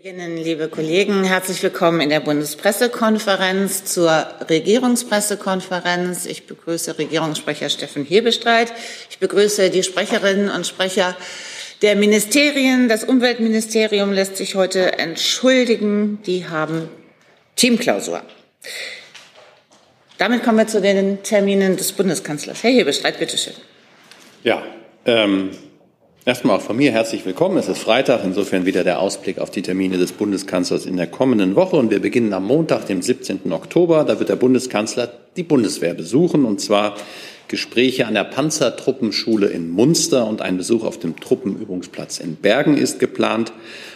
Liebe Kollegen, herzlich willkommen in der Bundespressekonferenz zur Regierungspressekonferenz. Ich begrüße Regierungssprecher Steffen Hebestreit. Ich begrüße die Sprecherinnen und Sprecher der Ministerien. Das Umweltministerium lässt sich heute entschuldigen. Die haben Teamklausur. Damit kommen wir zu den Terminen des Bundeskanzlers. Herr Hebestreit, bitteschön. Ja, ähm, Erstmal auch von mir herzlich willkommen. Es ist Freitag, insofern wieder der Ausblick auf die Termine des Bundeskanzlers in der kommenden Woche. Und wir beginnen am Montag, dem 17. Oktober. Da wird der Bundeskanzler die Bundeswehr besuchen, und zwar Gespräche an der Panzertruppenschule in Munster und ein Besuch auf dem Truppenübungsplatz in Bergen ist geplant.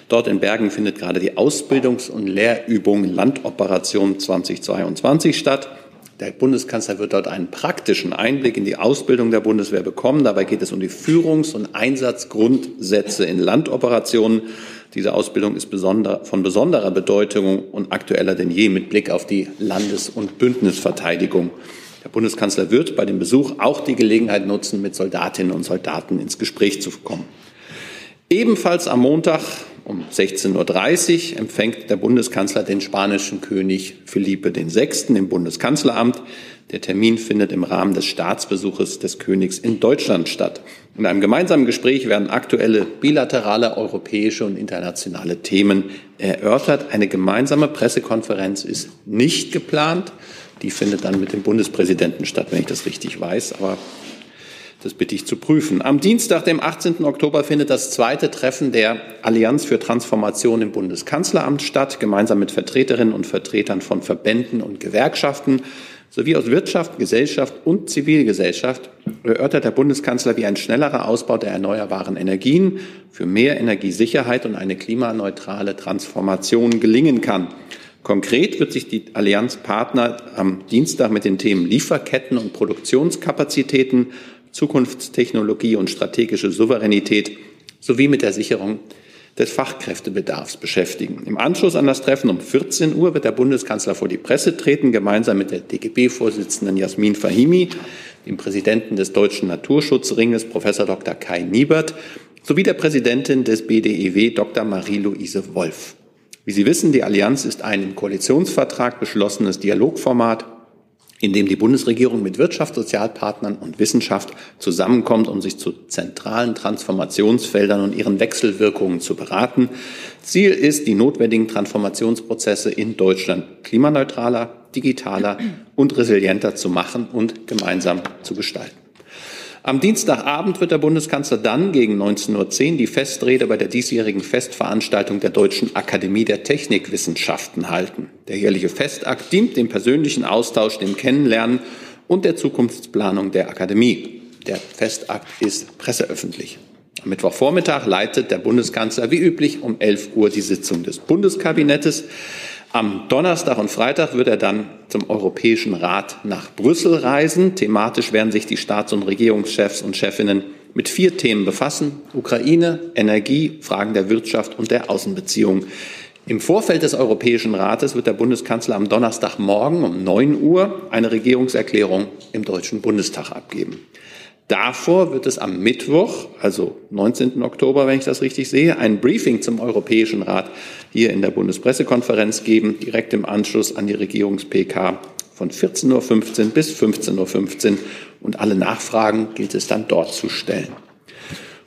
Dort in Bergen findet gerade die Ausbildungs- und Lehrübung Landoperation 2022 statt. Der Bundeskanzler wird dort einen praktischen Einblick in die Ausbildung der Bundeswehr bekommen. Dabei geht es um die Führungs- und Einsatzgrundsätze in Landoperationen. Diese Ausbildung ist von besonderer Bedeutung und aktueller denn je mit Blick auf die Landes- und Bündnisverteidigung. Der Bundeskanzler wird bei dem Besuch auch die Gelegenheit nutzen, mit Soldatinnen und Soldaten ins Gespräch zu kommen. Ebenfalls am Montag um 16.30 Uhr empfängt der Bundeskanzler den spanischen König Felipe VI. im Bundeskanzleramt. Der Termin findet im Rahmen des Staatsbesuches des Königs in Deutschland statt. In einem gemeinsamen Gespräch werden aktuelle bilaterale europäische und internationale Themen erörtert. Eine gemeinsame Pressekonferenz ist nicht geplant. Die findet dann mit dem Bundespräsidenten statt, wenn ich das richtig weiß. Aber das bitte ich zu prüfen. Am Dienstag, dem 18. Oktober, findet das zweite Treffen der Allianz für Transformation im Bundeskanzleramt statt, gemeinsam mit Vertreterinnen und Vertretern von Verbänden und Gewerkschaften sowie aus Wirtschaft, Gesellschaft und Zivilgesellschaft erörtert der Bundeskanzler, wie ein schnellerer Ausbau der erneuerbaren Energien für mehr Energiesicherheit und eine klimaneutrale Transformation gelingen kann. Konkret wird sich die Allianzpartner am Dienstag mit den Themen Lieferketten und Produktionskapazitäten Zukunftstechnologie und strategische Souveränität sowie mit der Sicherung des Fachkräftebedarfs beschäftigen. Im Anschluss an das Treffen um 14 Uhr wird der Bundeskanzler vor die Presse treten, gemeinsam mit der DGB-Vorsitzenden Jasmin Fahimi, dem Präsidenten des Deutschen Naturschutzringes, Professor Dr. Kai Niebert, sowie der Präsidentin des BDEW, Dr. Marie-Louise Wolf. Wie Sie wissen, die Allianz ist ein im Koalitionsvertrag beschlossenes Dialogformat in dem die Bundesregierung mit Wirtschaft, Sozialpartnern und Wissenschaft zusammenkommt, um sich zu zentralen Transformationsfeldern und ihren Wechselwirkungen zu beraten. Ziel ist, die notwendigen Transformationsprozesse in Deutschland klimaneutraler, digitaler und resilienter zu machen und gemeinsam zu gestalten. Am Dienstagabend wird der Bundeskanzler dann gegen 19.10 Uhr die Festrede bei der diesjährigen Festveranstaltung der Deutschen Akademie der Technikwissenschaften halten. Der jährliche Festakt dient dem persönlichen Austausch, dem Kennenlernen und der Zukunftsplanung der Akademie. Der Festakt ist presseöffentlich. Am Mittwochvormittag leitet der Bundeskanzler wie üblich um 11 Uhr die Sitzung des Bundeskabinettes. Am Donnerstag und Freitag wird er dann zum Europäischen Rat nach Brüssel reisen. Thematisch werden sich die Staats- und Regierungschefs und Chefinnen mit vier Themen befassen. Ukraine, Energie, Fragen der Wirtschaft und der Außenbeziehungen. Im Vorfeld des Europäischen Rates wird der Bundeskanzler am Donnerstagmorgen um 9 Uhr eine Regierungserklärung im Deutschen Bundestag abgeben. Davor wird es am Mittwoch, also 19. Oktober, wenn ich das richtig sehe, ein Briefing zum Europäischen Rat hier in der Bundespressekonferenz geben, direkt im Anschluss an die Regierungs-PK von 14.15 Uhr bis 15.15 Uhr. Und alle Nachfragen gilt es dann dort zu stellen.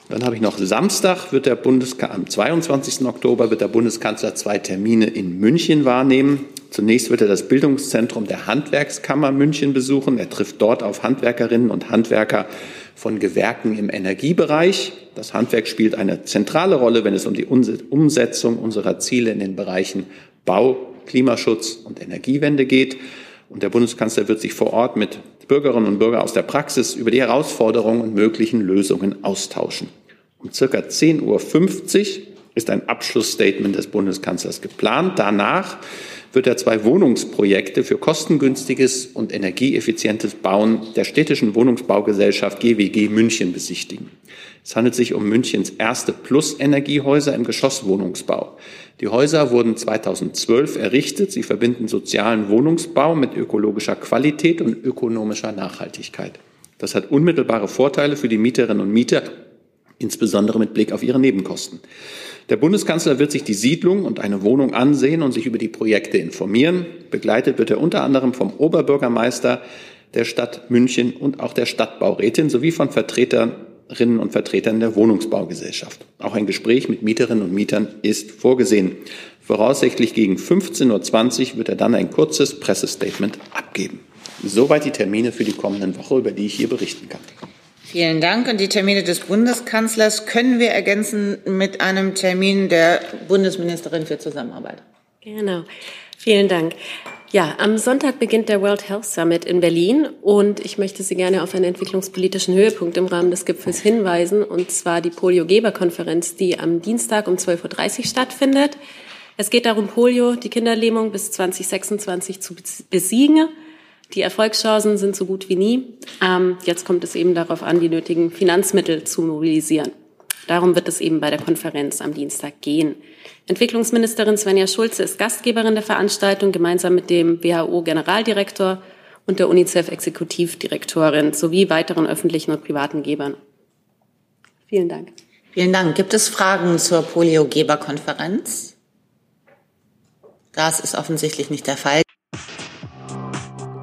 Dann habe ich noch Samstag, wird der Bundeskanzler, am 22. Oktober wird der Bundeskanzler zwei Termine in München wahrnehmen. Zunächst wird er das Bildungszentrum der Handwerkskammer München besuchen. Er trifft dort auf Handwerkerinnen und Handwerker von Gewerken im Energiebereich. Das Handwerk spielt eine zentrale Rolle, wenn es um die Umsetzung unserer Ziele in den Bereichen Bau, Klimaschutz und Energiewende geht. Und der Bundeskanzler wird sich vor Ort mit Bürgerinnen und Bürgern aus der Praxis über die Herausforderungen und möglichen Lösungen austauschen. Um circa 10.50 Uhr ist ein Abschlussstatement des Bundeskanzlers geplant. Danach wird er zwei Wohnungsprojekte für kostengünstiges und energieeffizientes Bauen der städtischen Wohnungsbaugesellschaft GWG München besichtigen. Es handelt sich um Münchens erste Plus-Energiehäuser im Geschosswohnungsbau. Die Häuser wurden 2012 errichtet. Sie verbinden sozialen Wohnungsbau mit ökologischer Qualität und ökonomischer Nachhaltigkeit. Das hat unmittelbare Vorteile für die Mieterinnen und Mieter insbesondere mit Blick auf ihre Nebenkosten. Der Bundeskanzler wird sich die Siedlung und eine Wohnung ansehen und sich über die Projekte informieren. Begleitet wird er unter anderem vom Oberbürgermeister der Stadt München und auch der Stadtbaurätin sowie von Vertreterinnen und Vertretern der Wohnungsbaugesellschaft. Auch ein Gespräch mit Mieterinnen und Mietern ist vorgesehen. Voraussichtlich gegen 15.20 Uhr wird er dann ein kurzes Pressestatement abgeben. Soweit die Termine für die kommenden Woche, über die ich hier berichten kann. Vielen Dank. Und die Termine des Bundeskanzlers können wir ergänzen mit einem Termin der Bundesministerin für Zusammenarbeit. Genau. Vielen Dank. Ja, am Sonntag beginnt der World Health Summit in Berlin und ich möchte Sie gerne auf einen entwicklungspolitischen Höhepunkt im Rahmen des Gipfels hinweisen, und zwar die Polio-Geber-Konferenz, die am Dienstag um 12.30 Uhr stattfindet. Es geht darum, Polio, die Kinderlähmung bis 2026 zu besiegen. Die Erfolgschancen sind so gut wie nie. Ähm, jetzt kommt es eben darauf an, die nötigen Finanzmittel zu mobilisieren. Darum wird es eben bei der Konferenz am Dienstag gehen. Entwicklungsministerin Svenja Schulze ist Gastgeberin der Veranstaltung gemeinsam mit dem WHO-Generaldirektor und der UNICEF-Exekutivdirektorin sowie weiteren öffentlichen und privaten Gebern. Vielen Dank. Vielen Dank. Gibt es Fragen zur Polio-Geber-Konferenz? Das ist offensichtlich nicht der Fall.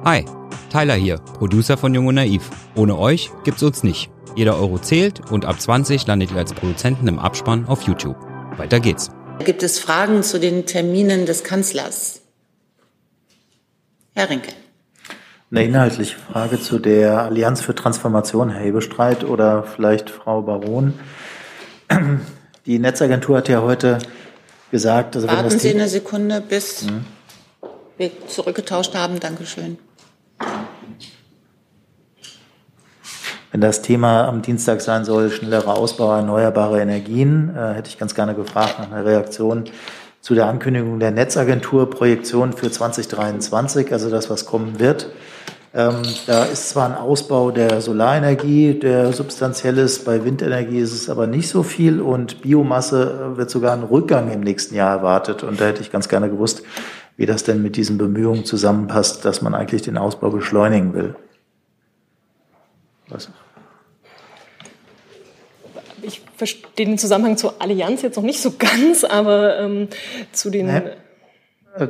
Hi, Tyler hier, Producer von Jung und Naiv. Ohne euch gibt's uns nicht. Jeder Euro zählt und ab 20 landet ihr als Produzenten im Abspann auf YouTube. Weiter geht's. Gibt es Fragen zu den Terminen des Kanzlers? Herr Rinke. Eine inhaltliche Frage zu der Allianz für Transformation, Herr Hebestreit oder vielleicht Frau Baron. Die Netzagentur hat ja heute gesagt, also Warten Sie eine Sekunde, bis hm. wir zurückgetauscht haben. Dankeschön. Wenn das Thema am Dienstag sein soll, schnellerer Ausbau erneuerbarer Energien, äh, hätte ich ganz gerne gefragt nach einer Reaktion zu der Ankündigung der Netzagentur Projektion für 2023, also das, was kommen wird. Ähm, da ist zwar ein Ausbau der Solarenergie, der substanziell ist, bei Windenergie ist es aber nicht so viel und Biomasse wird sogar ein Rückgang im nächsten Jahr erwartet. Und da hätte ich ganz gerne gewusst, wie das denn mit diesen Bemühungen zusammenpasst, dass man eigentlich den Ausbau beschleunigen will. Was? Verstehe den Zusammenhang zur Allianz jetzt noch nicht so ganz, aber ähm, zu den. Nee. Äh,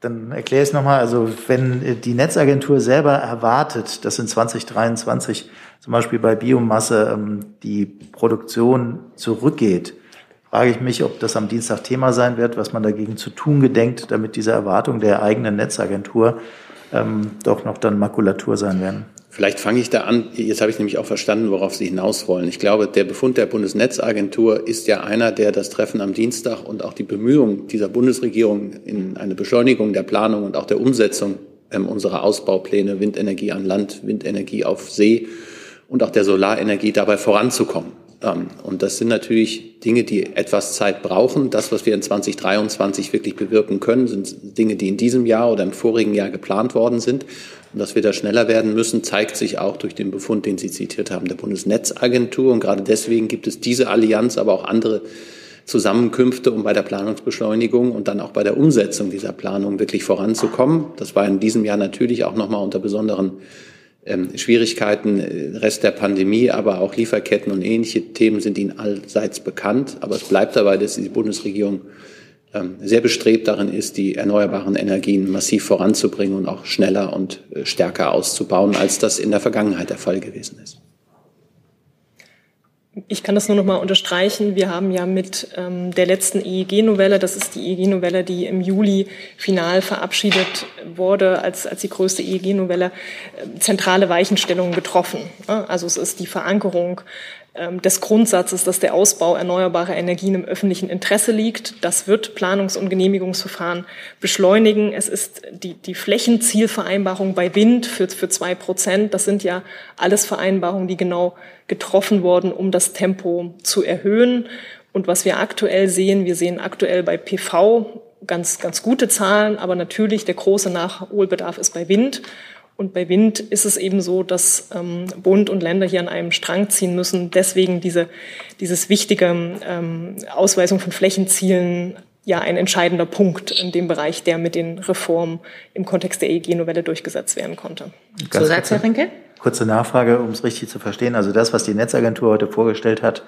dann erkläre ich es nochmal. Also wenn die Netzagentur selber erwartet, dass in 2023 zum Beispiel bei Biomasse ähm, die Produktion zurückgeht, frage ich mich, ob das am Dienstag Thema sein wird, was man dagegen zu tun gedenkt, damit diese Erwartung der eigenen Netzagentur ähm, doch noch dann Makulatur sein werden. Vielleicht fange ich da an. Jetzt habe ich nämlich auch verstanden, worauf Sie hinaus wollen. Ich glaube, der Befund der Bundesnetzagentur ist ja einer, der das Treffen am Dienstag und auch die Bemühungen dieser Bundesregierung in eine Beschleunigung der Planung und auch der Umsetzung ähm, unserer Ausbaupläne Windenergie an Land, Windenergie auf See und auch der Solarenergie dabei voranzukommen. Ähm, und das sind natürlich Dinge, die etwas Zeit brauchen. Das, was wir in 2023 wirklich bewirken können, sind Dinge, die in diesem Jahr oder im vorigen Jahr geplant worden sind. Und dass wir da schneller werden müssen, zeigt sich auch durch den Befund, den Sie zitiert haben, der Bundesnetzagentur. Und gerade deswegen gibt es diese Allianz, aber auch andere Zusammenkünfte, um bei der Planungsbeschleunigung und dann auch bei der Umsetzung dieser Planung wirklich voranzukommen. Das war in diesem Jahr natürlich auch nochmal unter besonderen ähm, Schwierigkeiten, äh, Rest der Pandemie, aber auch Lieferketten und ähnliche Themen sind Ihnen allseits bekannt. Aber es bleibt dabei, dass die Bundesregierung sehr bestrebt darin ist, die erneuerbaren Energien massiv voranzubringen und auch schneller und äh, stärker auszubauen, als das in der Vergangenheit der Fall gewesen ist. Ich kann das nur noch mal unterstreichen. Wir haben ja mit ähm, der letzten EEG-Novelle, das ist die EEG-Novelle, die im Juli final verabschiedet wurde als, als die größte EEG-Novelle, äh, zentrale Weichenstellungen getroffen. Also es ist die Verankerung ähm, des Grundsatzes, dass der Ausbau erneuerbarer Energien im öffentlichen Interesse liegt. Das wird Planungs- und Genehmigungsverfahren beschleunigen. Es ist die, die Flächenzielvereinbarung bei Wind für, für zwei Prozent. Das sind ja alles Vereinbarungen, die genau getroffen wurden, um das Tempo zu erhöhen. Und was wir aktuell sehen, wir sehen aktuell bei PV ganz, ganz gute Zahlen, aber natürlich der große Nachholbedarf ist bei Wind. Und bei Wind ist es eben so, dass ähm, Bund und Länder hier an einem Strang ziehen müssen. Deswegen diese, dieses wichtige ähm, Ausweisung von Flächenzielen ja ein entscheidender Punkt in dem Bereich, der mit den Reformen im Kontext der EEG-Novelle durchgesetzt werden konnte. Zusatz, Herr Rinke? Kurze Nachfrage, um es richtig zu verstehen. Also das, was die Netzagentur heute vorgestellt hat,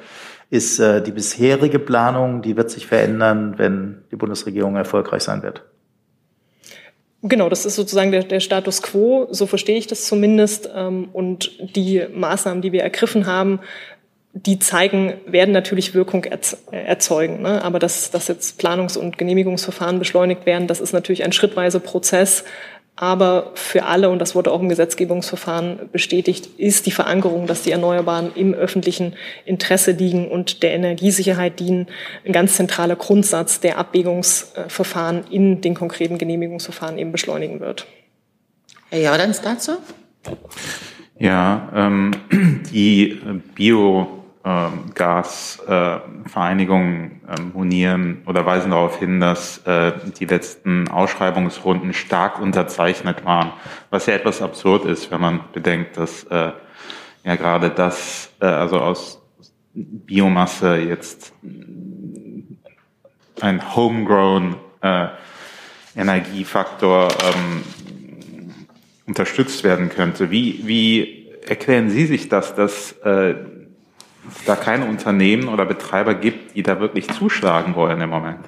ist äh, die bisherige Planung, die wird sich verändern, wenn die Bundesregierung erfolgreich sein wird. Genau, das ist sozusagen der, der Status quo, so verstehe ich das zumindest. Ähm, und die Maßnahmen, die wir ergriffen haben, die zeigen, werden natürlich Wirkung erzeugen. Ne? Aber dass, dass jetzt Planungs- und Genehmigungsverfahren beschleunigt werden, das ist natürlich ein schrittweiser Prozess. Aber für alle, und das wurde auch im Gesetzgebungsverfahren bestätigt, ist die Verankerung, dass die Erneuerbaren im öffentlichen Interesse liegen und der Energiesicherheit dienen, ein ganz zentraler Grundsatz, der Abwägungsverfahren in den konkreten Genehmigungsverfahren eben beschleunigen wird. Herr Jordans dazu? Ja, ähm, die Bio ähm, Gasvereinigungen ähm, monieren oder weisen darauf hin, dass äh, die letzten Ausschreibungsrunden stark unterzeichnet waren, was ja etwas absurd ist, wenn man bedenkt, dass äh, ja gerade das, äh, also aus Biomasse jetzt ein homegrown äh, Energiefaktor ähm, unterstützt werden könnte. Wie, wie erklären Sie sich das, dass äh, da keine Unternehmen oder Betreiber gibt, die da wirklich zuschlagen wollen im Moment?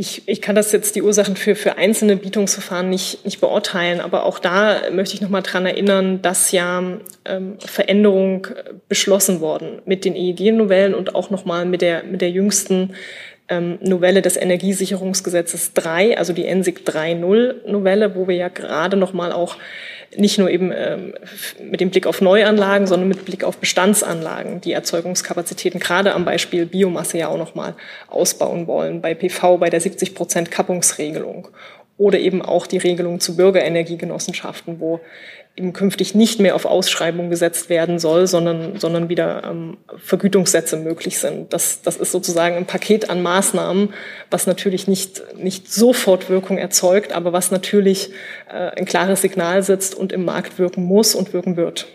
Ich, ich kann das jetzt die Ursachen für, für einzelne Bietungsverfahren nicht, nicht beurteilen, aber auch da möchte ich noch mal dran erinnern, dass ja ähm, Veränderung beschlossen worden mit den EEG-Novellen und auch noch mal mit der, mit der jüngsten ähm, Novelle des Energiesicherungsgesetzes 3, also die ENSIG 3.0 Novelle, wo wir ja gerade noch mal auch nicht nur eben ähm, mit dem Blick auf Neuanlagen, sondern mit Blick auf Bestandsanlagen die Erzeugungskapazitäten gerade am Beispiel Biomasse ja auch noch mal ausbauen wollen. Bei PV bei der 70 Prozent Kappungsregelung oder eben auch die Regelung zu Bürgerenergiegenossenschaften, wo eben künftig nicht mehr auf Ausschreibung gesetzt werden soll, sondern, sondern wieder ähm, Vergütungssätze möglich sind. Das, das ist sozusagen ein Paket an Maßnahmen, was natürlich nicht, nicht sofort Wirkung erzeugt, aber was natürlich äh, ein klares Signal setzt und im Markt wirken muss und wirken wird.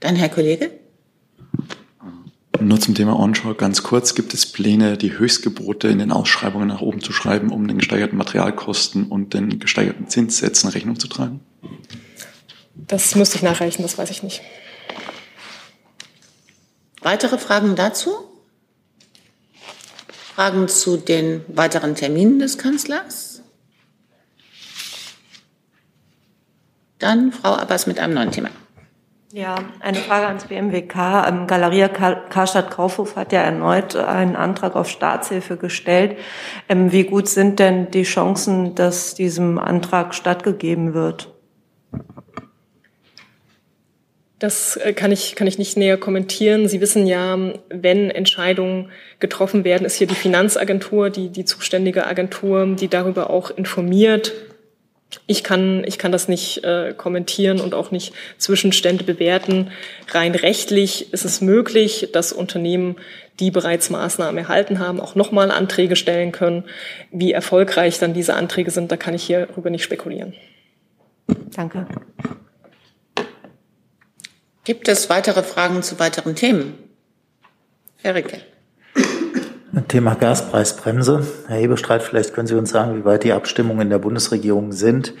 Dann Herr Kollege. Nur zum Thema Onshore ganz kurz. Gibt es Pläne, die Höchstgebote in den Ausschreibungen nach oben zu schreiben, um den gesteigerten Materialkosten und den gesteigerten Zinssätzen Rechnung zu tragen? Das müsste ich nachreichen, das weiß ich nicht. Weitere Fragen dazu? Fragen zu den weiteren Terminen des Kanzlers? Dann Frau Abbas mit einem neuen Thema. Ja, eine Frage ans BMWK. Ähm, Galeria Karstadt Kaufhof hat ja erneut einen Antrag auf Staatshilfe gestellt. Ähm, wie gut sind denn die Chancen, dass diesem Antrag stattgegeben wird? Das äh, kann ich, kann ich nicht näher kommentieren. Sie wissen ja, wenn Entscheidungen getroffen werden, ist hier die Finanzagentur, die, die zuständige Agentur, die darüber auch informiert ich kann, ich kann das nicht äh, kommentieren und auch nicht Zwischenstände bewerten. Rein rechtlich ist es möglich, dass Unternehmen, die bereits Maßnahmen erhalten haben, auch nochmal Anträge stellen können. Wie erfolgreich dann diese Anträge sind, da kann ich hierüber nicht spekulieren. Danke. Gibt es weitere Fragen zu weiteren Themen? Herr Ricke. Thema Gaspreisbremse. Herr Hebestreit, vielleicht können Sie uns sagen, wie weit die Abstimmungen in der Bundesregierung sind.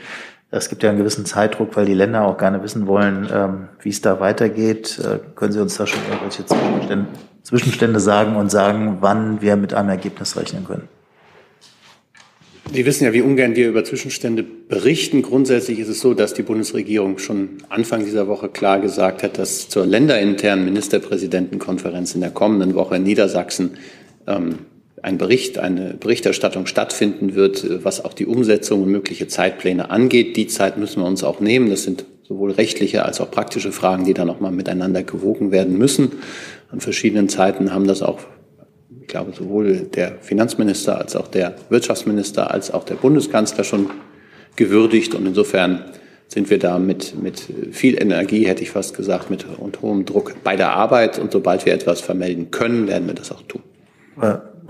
Es gibt ja einen gewissen Zeitdruck, weil die Länder auch gerne wissen wollen, ähm, wie es da weitergeht. Äh, können Sie uns da schon irgendwelche Zwischenstände, Zwischenstände sagen und sagen, wann wir mit einem Ergebnis rechnen können? Sie wissen ja, wie ungern wir über Zwischenstände berichten. Grundsätzlich ist es so, dass die Bundesregierung schon Anfang dieser Woche klar gesagt hat, dass zur länderinternen Ministerpräsidentenkonferenz in der kommenden Woche in Niedersachsen ähm, ein Bericht, eine Berichterstattung stattfinden wird, was auch die Umsetzung und mögliche Zeitpläne angeht. Die Zeit müssen wir uns auch nehmen. Das sind sowohl rechtliche als auch praktische Fragen, die da nochmal miteinander gewogen werden müssen. An verschiedenen Zeiten haben das auch, ich glaube, sowohl der Finanzminister als auch der Wirtschaftsminister als auch der Bundeskanzler schon gewürdigt. Und insofern sind wir da mit, mit viel Energie, hätte ich fast gesagt, mit und hohem Druck bei der Arbeit. Und sobald wir etwas vermelden können, werden wir das auch tun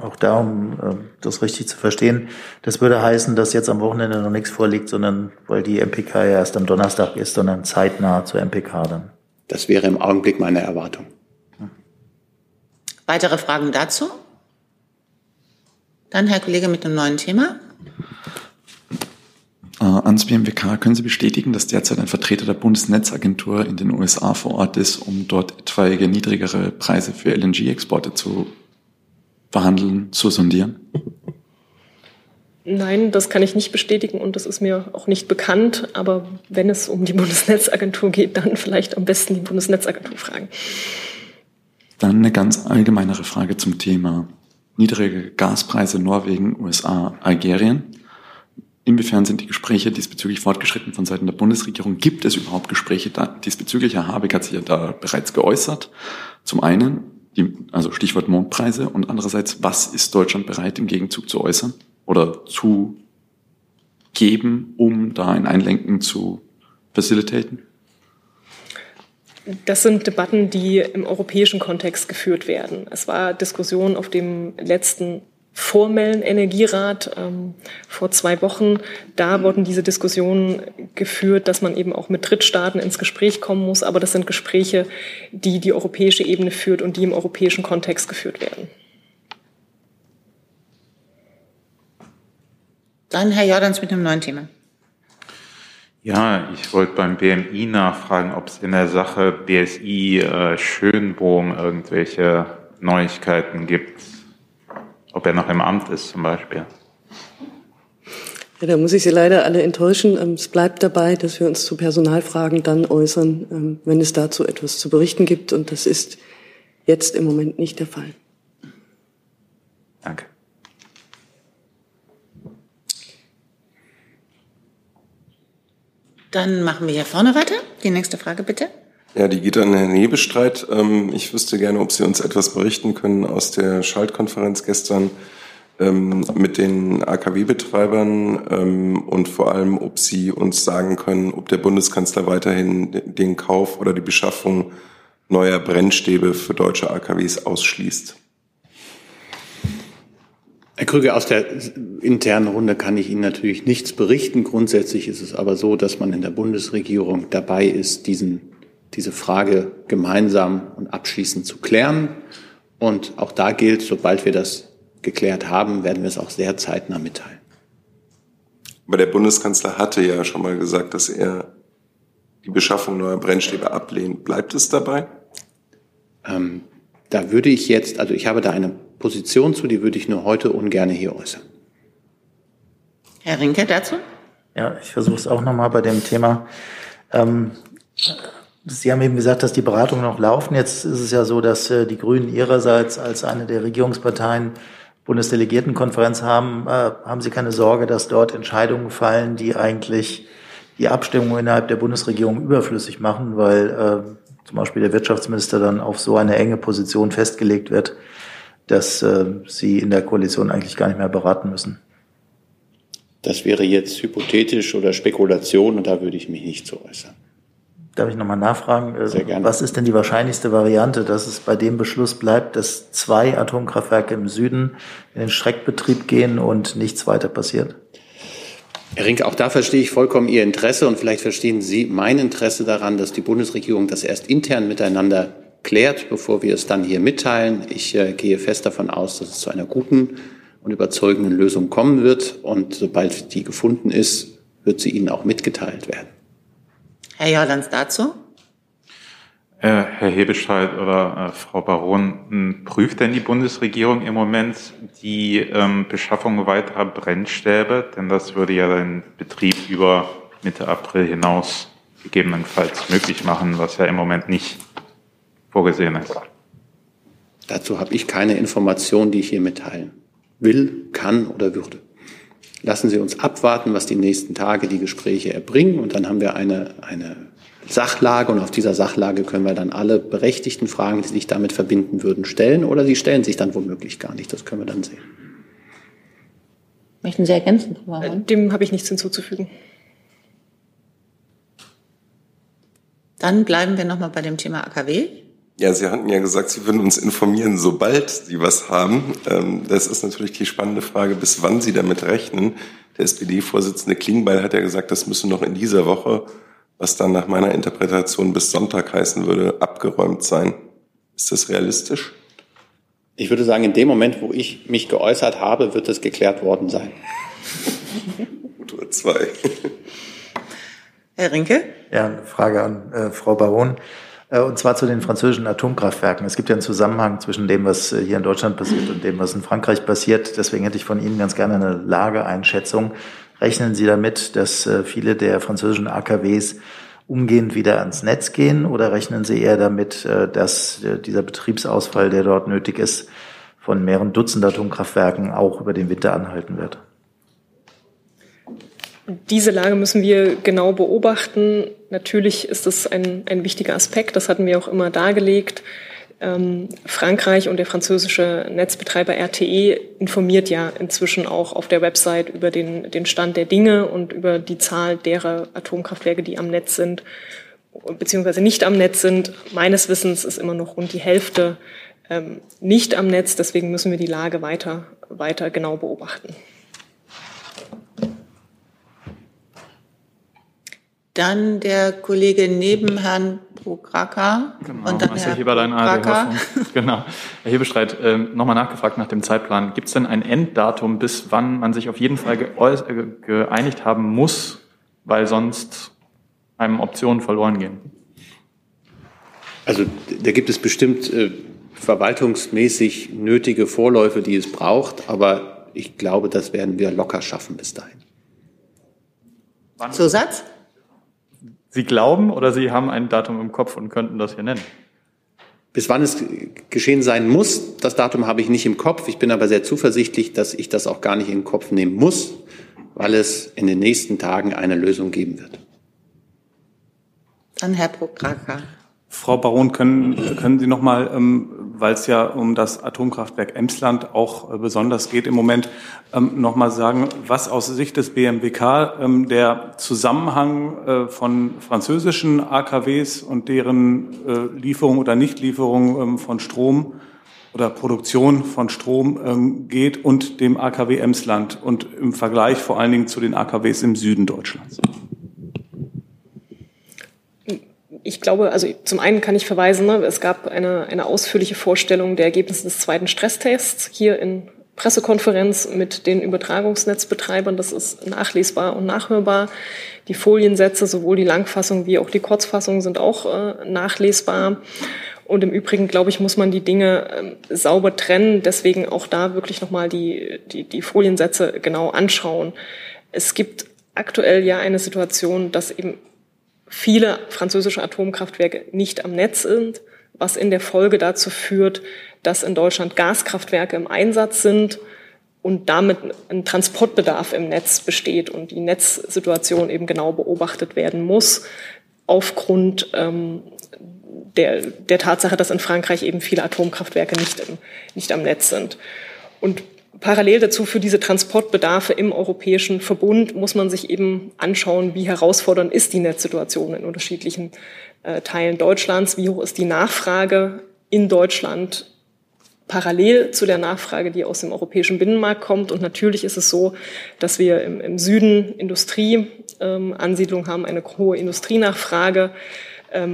auch da, um äh, das richtig zu verstehen, das würde heißen, dass jetzt am Wochenende noch nichts vorliegt, sondern weil die MPK ja erst am Donnerstag ist, sondern zeitnah zur MPK dann. Das wäre im Augenblick meine Erwartung. Weitere Fragen dazu? Dann Herr Kollege mit einem neuen Thema. Äh, ans BMWK. Können Sie bestätigen, dass derzeit ein Vertreter der Bundesnetzagentur in den USA vor Ort ist, um dort etwaige niedrigere Preise für LNG-Exporte zu verhandeln, zu sondieren? Nein, das kann ich nicht bestätigen und das ist mir auch nicht bekannt. Aber wenn es um die Bundesnetzagentur geht, dann vielleicht am besten die Bundesnetzagentur fragen. Dann eine ganz allgemeinere Frage zum Thema niedrige Gaspreise Norwegen, USA, Algerien. Inwiefern sind die Gespräche diesbezüglich fortgeschritten von Seiten der Bundesregierung? Gibt es überhaupt Gespräche da, diesbezüglich? Herr Habeck hat sich ja da bereits geäußert. Zum einen, die, also Stichwort Mondpreise und andererseits, was ist Deutschland bereit im Gegenzug zu äußern oder zu geben, um da ein Einlenken zu facilitaten? Das sind Debatten, die im europäischen Kontext geführt werden. Es war Diskussion auf dem letzten formellen Energierat ähm, vor zwei Wochen. Da wurden diese Diskussionen geführt, dass man eben auch mit Drittstaaten ins Gespräch kommen muss. Aber das sind Gespräche, die die europäische Ebene führt und die im europäischen Kontext geführt werden. Dann Herr Jordans mit einem neuen Thema. Ja, ich wollte beim BMI nachfragen, ob es in der Sache BSI äh, Schönbohm irgendwelche Neuigkeiten gibt. Ob er noch im Amt ist zum Beispiel. Ja, da muss ich Sie leider alle enttäuschen. Ähm, es bleibt dabei, dass wir uns zu Personalfragen dann äußern, ähm, wenn es dazu etwas zu berichten gibt. Und das ist jetzt im Moment nicht der Fall. Danke. Dann machen wir hier vorne weiter. Die nächste Frage bitte. Ja, die geht an Herrn Hebestreit. Ähm, ich wüsste gerne, ob Sie uns etwas berichten können aus der Schaltkonferenz gestern ähm, mit den AKW-Betreibern ähm, und vor allem, ob Sie uns sagen können, ob der Bundeskanzler weiterhin den Kauf oder die Beschaffung neuer Brennstäbe für deutsche AKWs ausschließt. Herr Krüger, aus der internen Runde kann ich Ihnen natürlich nichts berichten. Grundsätzlich ist es aber so, dass man in der Bundesregierung dabei ist, diesen, diese Frage gemeinsam und abschließend zu klären. Und auch da gilt, sobald wir das geklärt haben, werden wir es auch sehr zeitnah mitteilen. Aber der Bundeskanzler hatte ja schon mal gesagt, dass er die Beschaffung neuer Brennstäbe ablehnt. Bleibt es dabei? Ähm, da würde ich jetzt, also ich habe da eine Position zu, die würde ich nur heute ungern hier äußern. Herr Rinke dazu? Ja, ich versuche es auch nochmal bei dem Thema. Ähm, Sie haben eben gesagt, dass die Beratungen noch laufen. Jetzt ist es ja so, dass äh, die Grünen ihrerseits als eine der Regierungsparteien Bundesdelegiertenkonferenz haben. Äh, haben Sie keine Sorge, dass dort Entscheidungen fallen, die eigentlich die Abstimmung innerhalb der Bundesregierung überflüssig machen, weil äh, zum Beispiel der Wirtschaftsminister dann auf so eine enge Position festgelegt wird, dass äh, Sie in der Koalition eigentlich gar nicht mehr beraten müssen. Das wäre jetzt hypothetisch oder Spekulation und da würde ich mich nicht zu äußern. Darf ich nochmal nachfragen? Äh, Sehr gerne. Was ist denn die wahrscheinlichste Variante, dass es bei dem Beschluss bleibt, dass zwei Atomkraftwerke im Süden in den Schreckbetrieb gehen und nichts weiter passiert? Herr Rinke, auch da verstehe ich vollkommen Ihr Interesse und vielleicht verstehen Sie mein Interesse daran, dass die Bundesregierung das erst intern miteinander klärt, bevor wir es dann hier mitteilen. Ich äh, gehe fest davon aus, dass es zu einer guten und überzeugenden Lösung kommen wird. Und sobald die gefunden ist, wird sie Ihnen auch mitgeteilt werden. Herr Jordans dazu? Äh, Herr Hebestreit oder äh, Frau Baron, prüft denn die Bundesregierung im Moment die ähm, Beschaffung weiterer Brennstäbe? Denn das würde ja den Betrieb über Mitte April hinaus gegebenenfalls möglich machen, was ja im Moment nicht vorgesehen ist. Dazu habe ich keine Information, die ich hier mitteilen will, kann oder würde. Lassen Sie uns abwarten, was die nächsten Tage die Gespräche erbringen und dann haben wir eine, eine Sachlage und auf dieser Sachlage können wir dann alle berechtigten Fragen, die sich damit verbinden würden, stellen oder sie stellen sich dann womöglich gar nicht. Das können wir dann sehen. Möchten Sie ergänzen, Frau Baron? Dem habe ich nichts hinzuzufügen. Dann bleiben wir nochmal bei dem Thema AKW. Ja, Sie hatten ja gesagt, Sie würden uns informieren, sobald Sie was haben. Ähm, das ist natürlich die spannende Frage, bis wann Sie damit rechnen. Der SPD-Vorsitzende Klingbeil hat ja gesagt, das müsse noch in dieser Woche, was dann nach meiner Interpretation bis Sonntag heißen würde, abgeräumt sein. Ist das realistisch? Ich würde sagen, in dem Moment, wo ich mich geäußert habe, wird es geklärt worden sein. Oder zwei. Herr Rinke? Ja, eine Frage an äh, Frau Baron. Äh, und zwar zu den französischen Atomkraftwerken. Es gibt ja einen Zusammenhang zwischen dem, was äh, hier in Deutschland passiert und dem, was in Frankreich passiert. Deswegen hätte ich von Ihnen ganz gerne eine Lageeinschätzung. Rechnen Sie damit, dass äh, viele der französischen AKWs umgehend wieder ans Netz gehen oder rechnen Sie eher damit, dass dieser Betriebsausfall, der dort nötig ist, von mehreren Dutzend Atomkraftwerken auch über den Winter anhalten wird? Diese Lage müssen wir genau beobachten. Natürlich ist das ein, ein wichtiger Aspekt, das hatten wir auch immer dargelegt. Ähm, Frankreich und der französische Netzbetreiber RTE informiert ja inzwischen auch auf der Website über den, den Stand der Dinge und über die Zahl derer Atomkraftwerke, die am Netz sind beziehungsweise nicht am Netz sind. Meines Wissens ist immer noch rund die Hälfte ähm, nicht am Netz. Deswegen müssen wir die Lage weiter, weiter genau beobachten. Dann der Kollege neben Herrn Prograka. Genau, und dann Marcel Heberlein, ARD Genau. Herr Hebestreit, äh, nochmal nachgefragt nach dem Zeitplan. Gibt es denn ein Enddatum, bis wann man sich auf jeden Fall äh, geeinigt haben muss, weil sonst einem Optionen verloren gehen? Also da gibt es bestimmt äh, verwaltungsmäßig nötige Vorläufe, die es braucht, aber ich glaube, das werden wir locker schaffen bis dahin. Zusatz? Sie glauben oder Sie haben ein Datum im Kopf und könnten das hier nennen? Bis wann es geschehen sein muss, das Datum habe ich nicht im Kopf. Ich bin aber sehr zuversichtlich, dass ich das auch gar nicht in den Kopf nehmen muss, weil es in den nächsten Tagen eine Lösung geben wird. Dann Herr Prokraka. Frau Baron, können, können Sie noch mal, ähm, weil es ja um das Atomkraftwerk Emsland auch äh, besonders geht im Moment, ähm, noch mal sagen, was aus Sicht des BMWK ähm, der Zusammenhang äh, von französischen AKWs und deren äh, Lieferung oder Nichtlieferung ähm, von Strom oder Produktion von Strom ähm, geht und dem AKW Emsland und im Vergleich vor allen Dingen zu den AKWs im Süden Deutschlands ich glaube, also zum einen kann ich verweisen, ne, es gab eine, eine ausführliche Vorstellung der Ergebnisse des zweiten Stresstests hier in Pressekonferenz mit den Übertragungsnetzbetreibern. Das ist nachlesbar und nachhörbar. Die Foliensätze, sowohl die Langfassung wie auch die Kurzfassung, sind auch äh, nachlesbar. Und im Übrigen, glaube ich, muss man die Dinge äh, sauber trennen. Deswegen auch da wirklich nochmal die, die, die Foliensätze genau anschauen. Es gibt aktuell ja eine Situation, dass eben viele französische Atomkraftwerke nicht am Netz sind, was in der Folge dazu führt, dass in Deutschland Gaskraftwerke im Einsatz sind und damit ein Transportbedarf im Netz besteht und die Netzsituation eben genau beobachtet werden muss, aufgrund ähm, der, der Tatsache, dass in Frankreich eben viele Atomkraftwerke nicht, im, nicht am Netz sind. Und Parallel dazu für diese Transportbedarfe im europäischen Verbund muss man sich eben anschauen, wie herausfordernd ist die Netzsituation in unterschiedlichen äh, Teilen Deutschlands, wie hoch ist die Nachfrage in Deutschland parallel zu der Nachfrage, die aus dem europäischen Binnenmarkt kommt. Und natürlich ist es so, dass wir im, im Süden Industrieansiedlung ähm, haben, eine hohe Industrienachfrage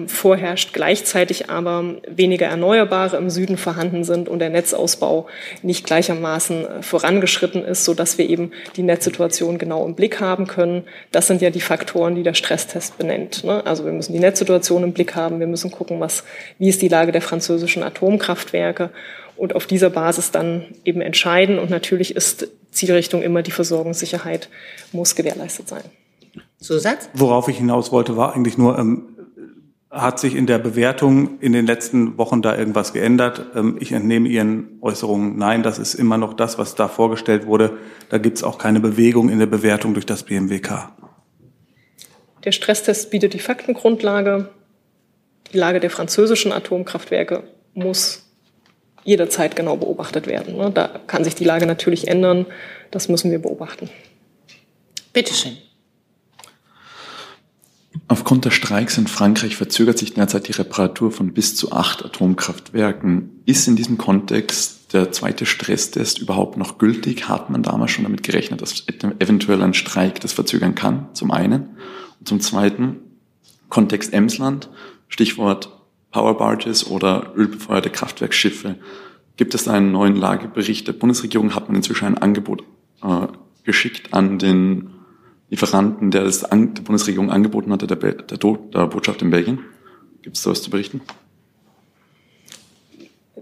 vorherrscht, gleichzeitig aber weniger Erneuerbare im Süden vorhanden sind und der Netzausbau nicht gleichermaßen äh, vorangeschritten ist, so dass wir eben die Netzsituation genau im Blick haben können. Das sind ja die Faktoren, die der Stresstest benennt. Ne? Also wir müssen die Netzsituation im Blick haben, wir müssen gucken, was, wie ist die Lage der französischen Atomkraftwerke und auf dieser Basis dann eben entscheiden. Und natürlich ist Zielrichtung immer die Versorgungssicherheit muss gewährleistet sein. Zusatz? Worauf ich hinaus wollte, war eigentlich nur, ähm, hat sich in der Bewertung in den letzten Wochen da irgendwas geändert? Ähm, ich entnehme Ihren Äußerungen, nein, das ist immer noch das, was da vorgestellt wurde. Da gibt es auch keine Bewegung in der Bewertung durch das BMWK. Der Stresstest bietet die Faktengrundlage. Die Lage der französischen Atomkraftwerke muss jederzeit genau beobachtet werden. Ne? Da kann sich die Lage natürlich ändern. Das müssen wir beobachten. Bitte schön. Aufgrund der Streiks in Frankreich verzögert sich derzeit die Reparatur von bis zu acht Atomkraftwerken. Ist in diesem Kontext der zweite Stresstest überhaupt noch gültig? Hat man damals schon damit gerechnet, dass eventuell ein Streik das verzögern kann? Zum einen. Und zum zweiten, Kontext Emsland, Stichwort Powerbarges oder ölbefeuerte Kraftwerksschiffe. Gibt es da einen neuen Lagebericht der Bundesregierung? Hat man inzwischen ein Angebot äh, geschickt an den Lieferanten, der das an, der Bundesregierung angeboten hatte, der, der, der Botschaft in Belgien. Gibt es da was zu berichten?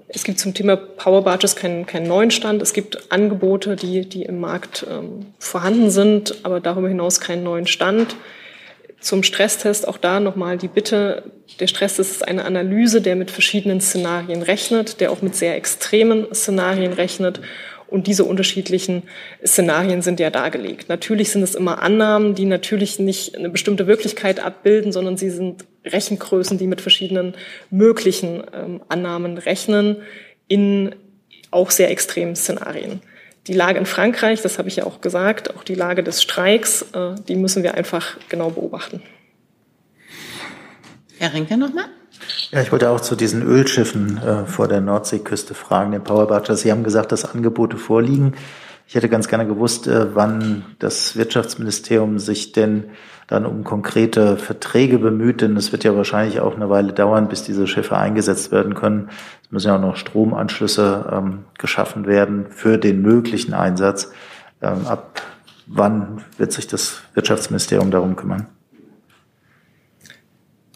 Es gibt zum Thema Power Barges keinen, keinen neuen Stand. Es gibt Angebote, die, die im Markt ähm, vorhanden sind, aber darüber hinaus keinen neuen Stand. Zum Stresstest auch da nochmal die Bitte. Der Stresstest ist eine Analyse, der mit verschiedenen Szenarien rechnet, der auch mit sehr extremen Szenarien rechnet und diese unterschiedlichen Szenarien sind ja dargelegt. Natürlich sind es immer Annahmen, die natürlich nicht eine bestimmte Wirklichkeit abbilden, sondern sie sind Rechengrößen, die mit verschiedenen möglichen ähm, Annahmen rechnen in auch sehr extremen Szenarien. Die Lage in Frankreich, das habe ich ja auch gesagt, auch die Lage des Streiks, äh, die müssen wir einfach genau beobachten. Herr Rinke nochmal. Ja, ich wollte auch zu diesen Ölschiffen äh, vor der Nordseeküste fragen, den Power Barges. Sie haben gesagt, dass Angebote vorliegen. Ich hätte ganz gerne gewusst, äh, wann das Wirtschaftsministerium sich denn dann um konkrete Verträge bemüht, denn es wird ja wahrscheinlich auch eine Weile dauern, bis diese Schiffe eingesetzt werden können. Es müssen ja auch noch Stromanschlüsse ähm, geschaffen werden für den möglichen Einsatz. Ähm, ab wann wird sich das Wirtschaftsministerium darum kümmern?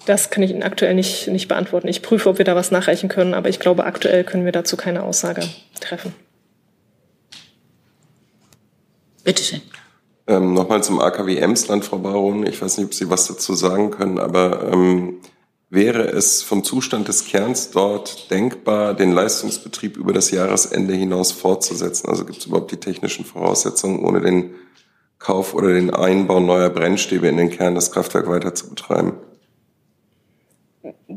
Das kann ich Ihnen aktuell nicht, nicht beantworten. Ich prüfe, ob wir da was nachreichen können, aber ich glaube, aktuell können wir dazu keine Aussage treffen. Bitte schön. Ähm, Nochmal zum AKW Emsland, Frau Baron. Ich weiß nicht, ob Sie was dazu sagen können, aber ähm, wäre es vom Zustand des Kerns dort denkbar, den Leistungsbetrieb über das Jahresende hinaus fortzusetzen? Also gibt es überhaupt die technischen Voraussetzungen, ohne den Kauf oder den Einbau neuer Brennstäbe in den Kern das Kraftwerk weiter zu betreiben?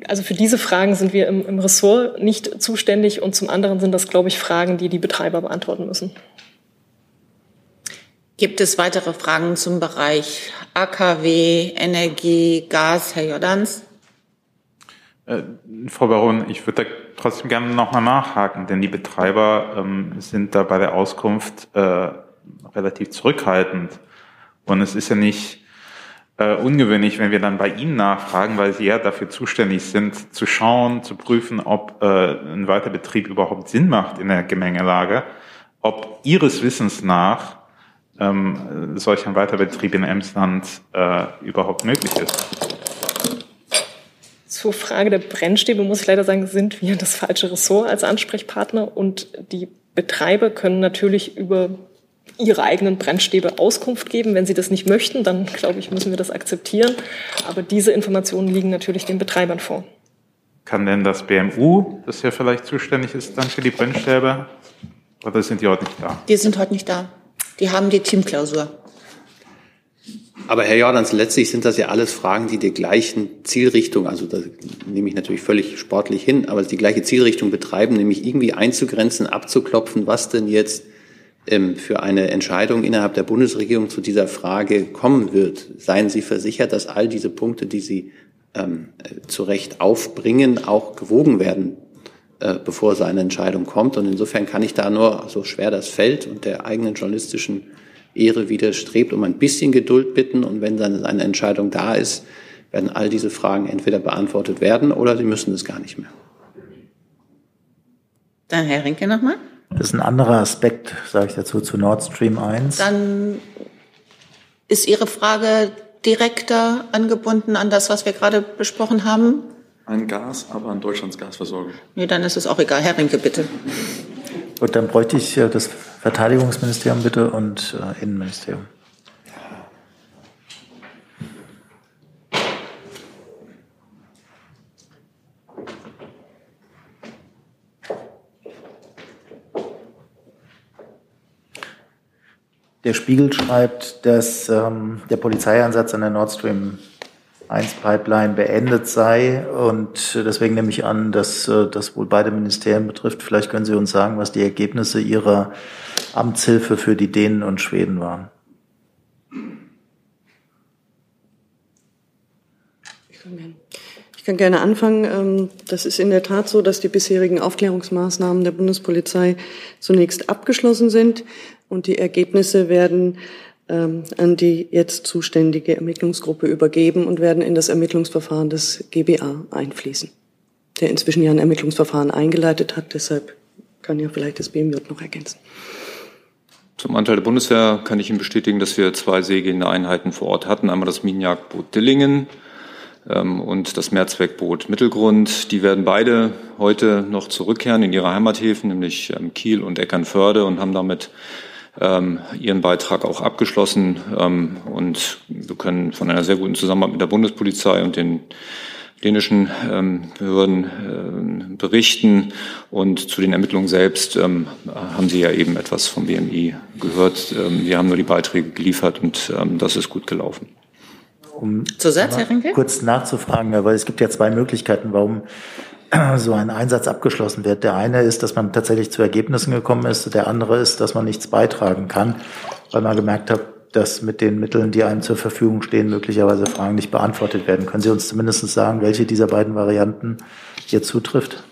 Also für diese Fragen sind wir im, im, Ressort nicht zuständig und zum anderen sind das, glaube ich, Fragen, die die Betreiber beantworten müssen. Gibt es weitere Fragen zum Bereich AKW, Energie, Gas, Herr Jordans? Äh, Frau Baron, ich würde da trotzdem gerne nochmal nachhaken, denn die Betreiber ähm, sind da bei der Auskunft äh, relativ zurückhaltend. Und es ist ja nicht äh, ungewöhnlich, wenn wir dann bei Ihnen nachfragen, weil Sie ja dafür zuständig sind, zu schauen, zu prüfen, ob äh, ein Weiterbetrieb überhaupt Sinn macht in der Gemengelage, ob Ihres Wissens nach ähm, solch ein Weiterbetrieb in Emsland äh, überhaupt möglich ist. Zur Frage der Brennstäbe muss ich leider sagen, sind wir das falsche Ressort als Ansprechpartner und die Betreiber können natürlich über ihre eigenen Brennstäbe Auskunft geben. Wenn sie das nicht möchten, dann glaube ich, müssen wir das akzeptieren. Aber diese Informationen liegen natürlich den Betreibern vor. Kann denn das BMU, das ja vielleicht zuständig ist, dann für die Brennstäbe? Oder sind die heute nicht da? Die sind heute nicht da. Die haben die Teamklausur. Aber Herr Jordans, letztlich sind das ja alles Fragen, die die gleichen Zielrichtung, also das nehme ich natürlich völlig sportlich hin, aber die gleiche Zielrichtung betreiben, nämlich irgendwie einzugrenzen, abzuklopfen, was denn jetzt für eine Entscheidung innerhalb der Bundesregierung zu dieser Frage kommen wird. Seien Sie versichert, dass all diese Punkte, die Sie ähm, zu Recht aufbringen, auch gewogen werden, äh, bevor so eine Entscheidung kommt. Und insofern kann ich da nur, so schwer das fällt und der eigenen journalistischen Ehre widerstrebt, um ein bisschen Geduld bitten. Und wenn dann eine Entscheidung da ist, werden all diese Fragen entweder beantwortet werden oder sie müssen es gar nicht mehr. Dann Herr Rinke nochmal. Das ist ein anderer Aspekt, sage ich dazu, zu Nord Stream 1. Dann ist Ihre Frage direkter angebunden an das, was wir gerade besprochen haben? Ein Gas, aber an Deutschlands Gasversorgung. Nee, dann ist es auch egal. Herr Rinke, bitte. Gut, dann bräuchte ich äh, das Verteidigungsministerium bitte und äh, Innenministerium. Der Spiegel schreibt, dass ähm, der Polizeieinsatz an der Nord Stream 1 Pipeline beendet sei. Und deswegen nehme ich an, dass äh, das wohl beide Ministerien betrifft. Vielleicht können Sie uns sagen, was die Ergebnisse Ihrer Amtshilfe für die Dänen und Schweden waren. Ich kann gerne anfangen. Ähm, das ist in der Tat so, dass die bisherigen Aufklärungsmaßnahmen der Bundespolizei zunächst abgeschlossen sind. Und die Ergebnisse werden ähm, an die jetzt zuständige Ermittlungsgruppe übergeben und werden in das Ermittlungsverfahren des GBA einfließen, der inzwischen ja ein Ermittlungsverfahren eingeleitet hat. Deshalb kann ja vielleicht das BMJ noch ergänzen. Zum Anteil der Bundeswehr kann ich Ihnen bestätigen, dass wir zwei seegehende Einheiten vor Ort hatten. Einmal das Minenjagdboot Dillingen ähm, und das Mehrzweckboot Mittelgrund. Die werden beide heute noch zurückkehren in ihre Heimathäfen, nämlich ähm, Kiel und Eckernförde und haben damit ähm, ihren Beitrag auch abgeschlossen. und wir können von einer sehr guten Zusammenarbeit mit der Bundespolizei und den dänischen ähm, Behörden äh, berichten. Und zu den Ermittlungen selbst ähm, haben Sie ja eben etwas vom BMI gehört. Ähm, wir haben nur die Beiträge geliefert und ähm, das ist gut gelaufen. Um Zusatz, Herr Rinke? kurz nachzufragen, weil es gibt ja zwei Möglichkeiten, warum so ein Einsatz abgeschlossen wird. Der eine ist, dass man tatsächlich zu Ergebnissen gekommen ist. Der andere ist, dass man nichts beitragen kann, weil man gemerkt hat, dass mit den Mitteln, die einem zur Verfügung stehen, möglicherweise Fragen nicht beantwortet werden. Können Sie uns zumindest sagen, welche dieser beiden Varianten hier zutrifft?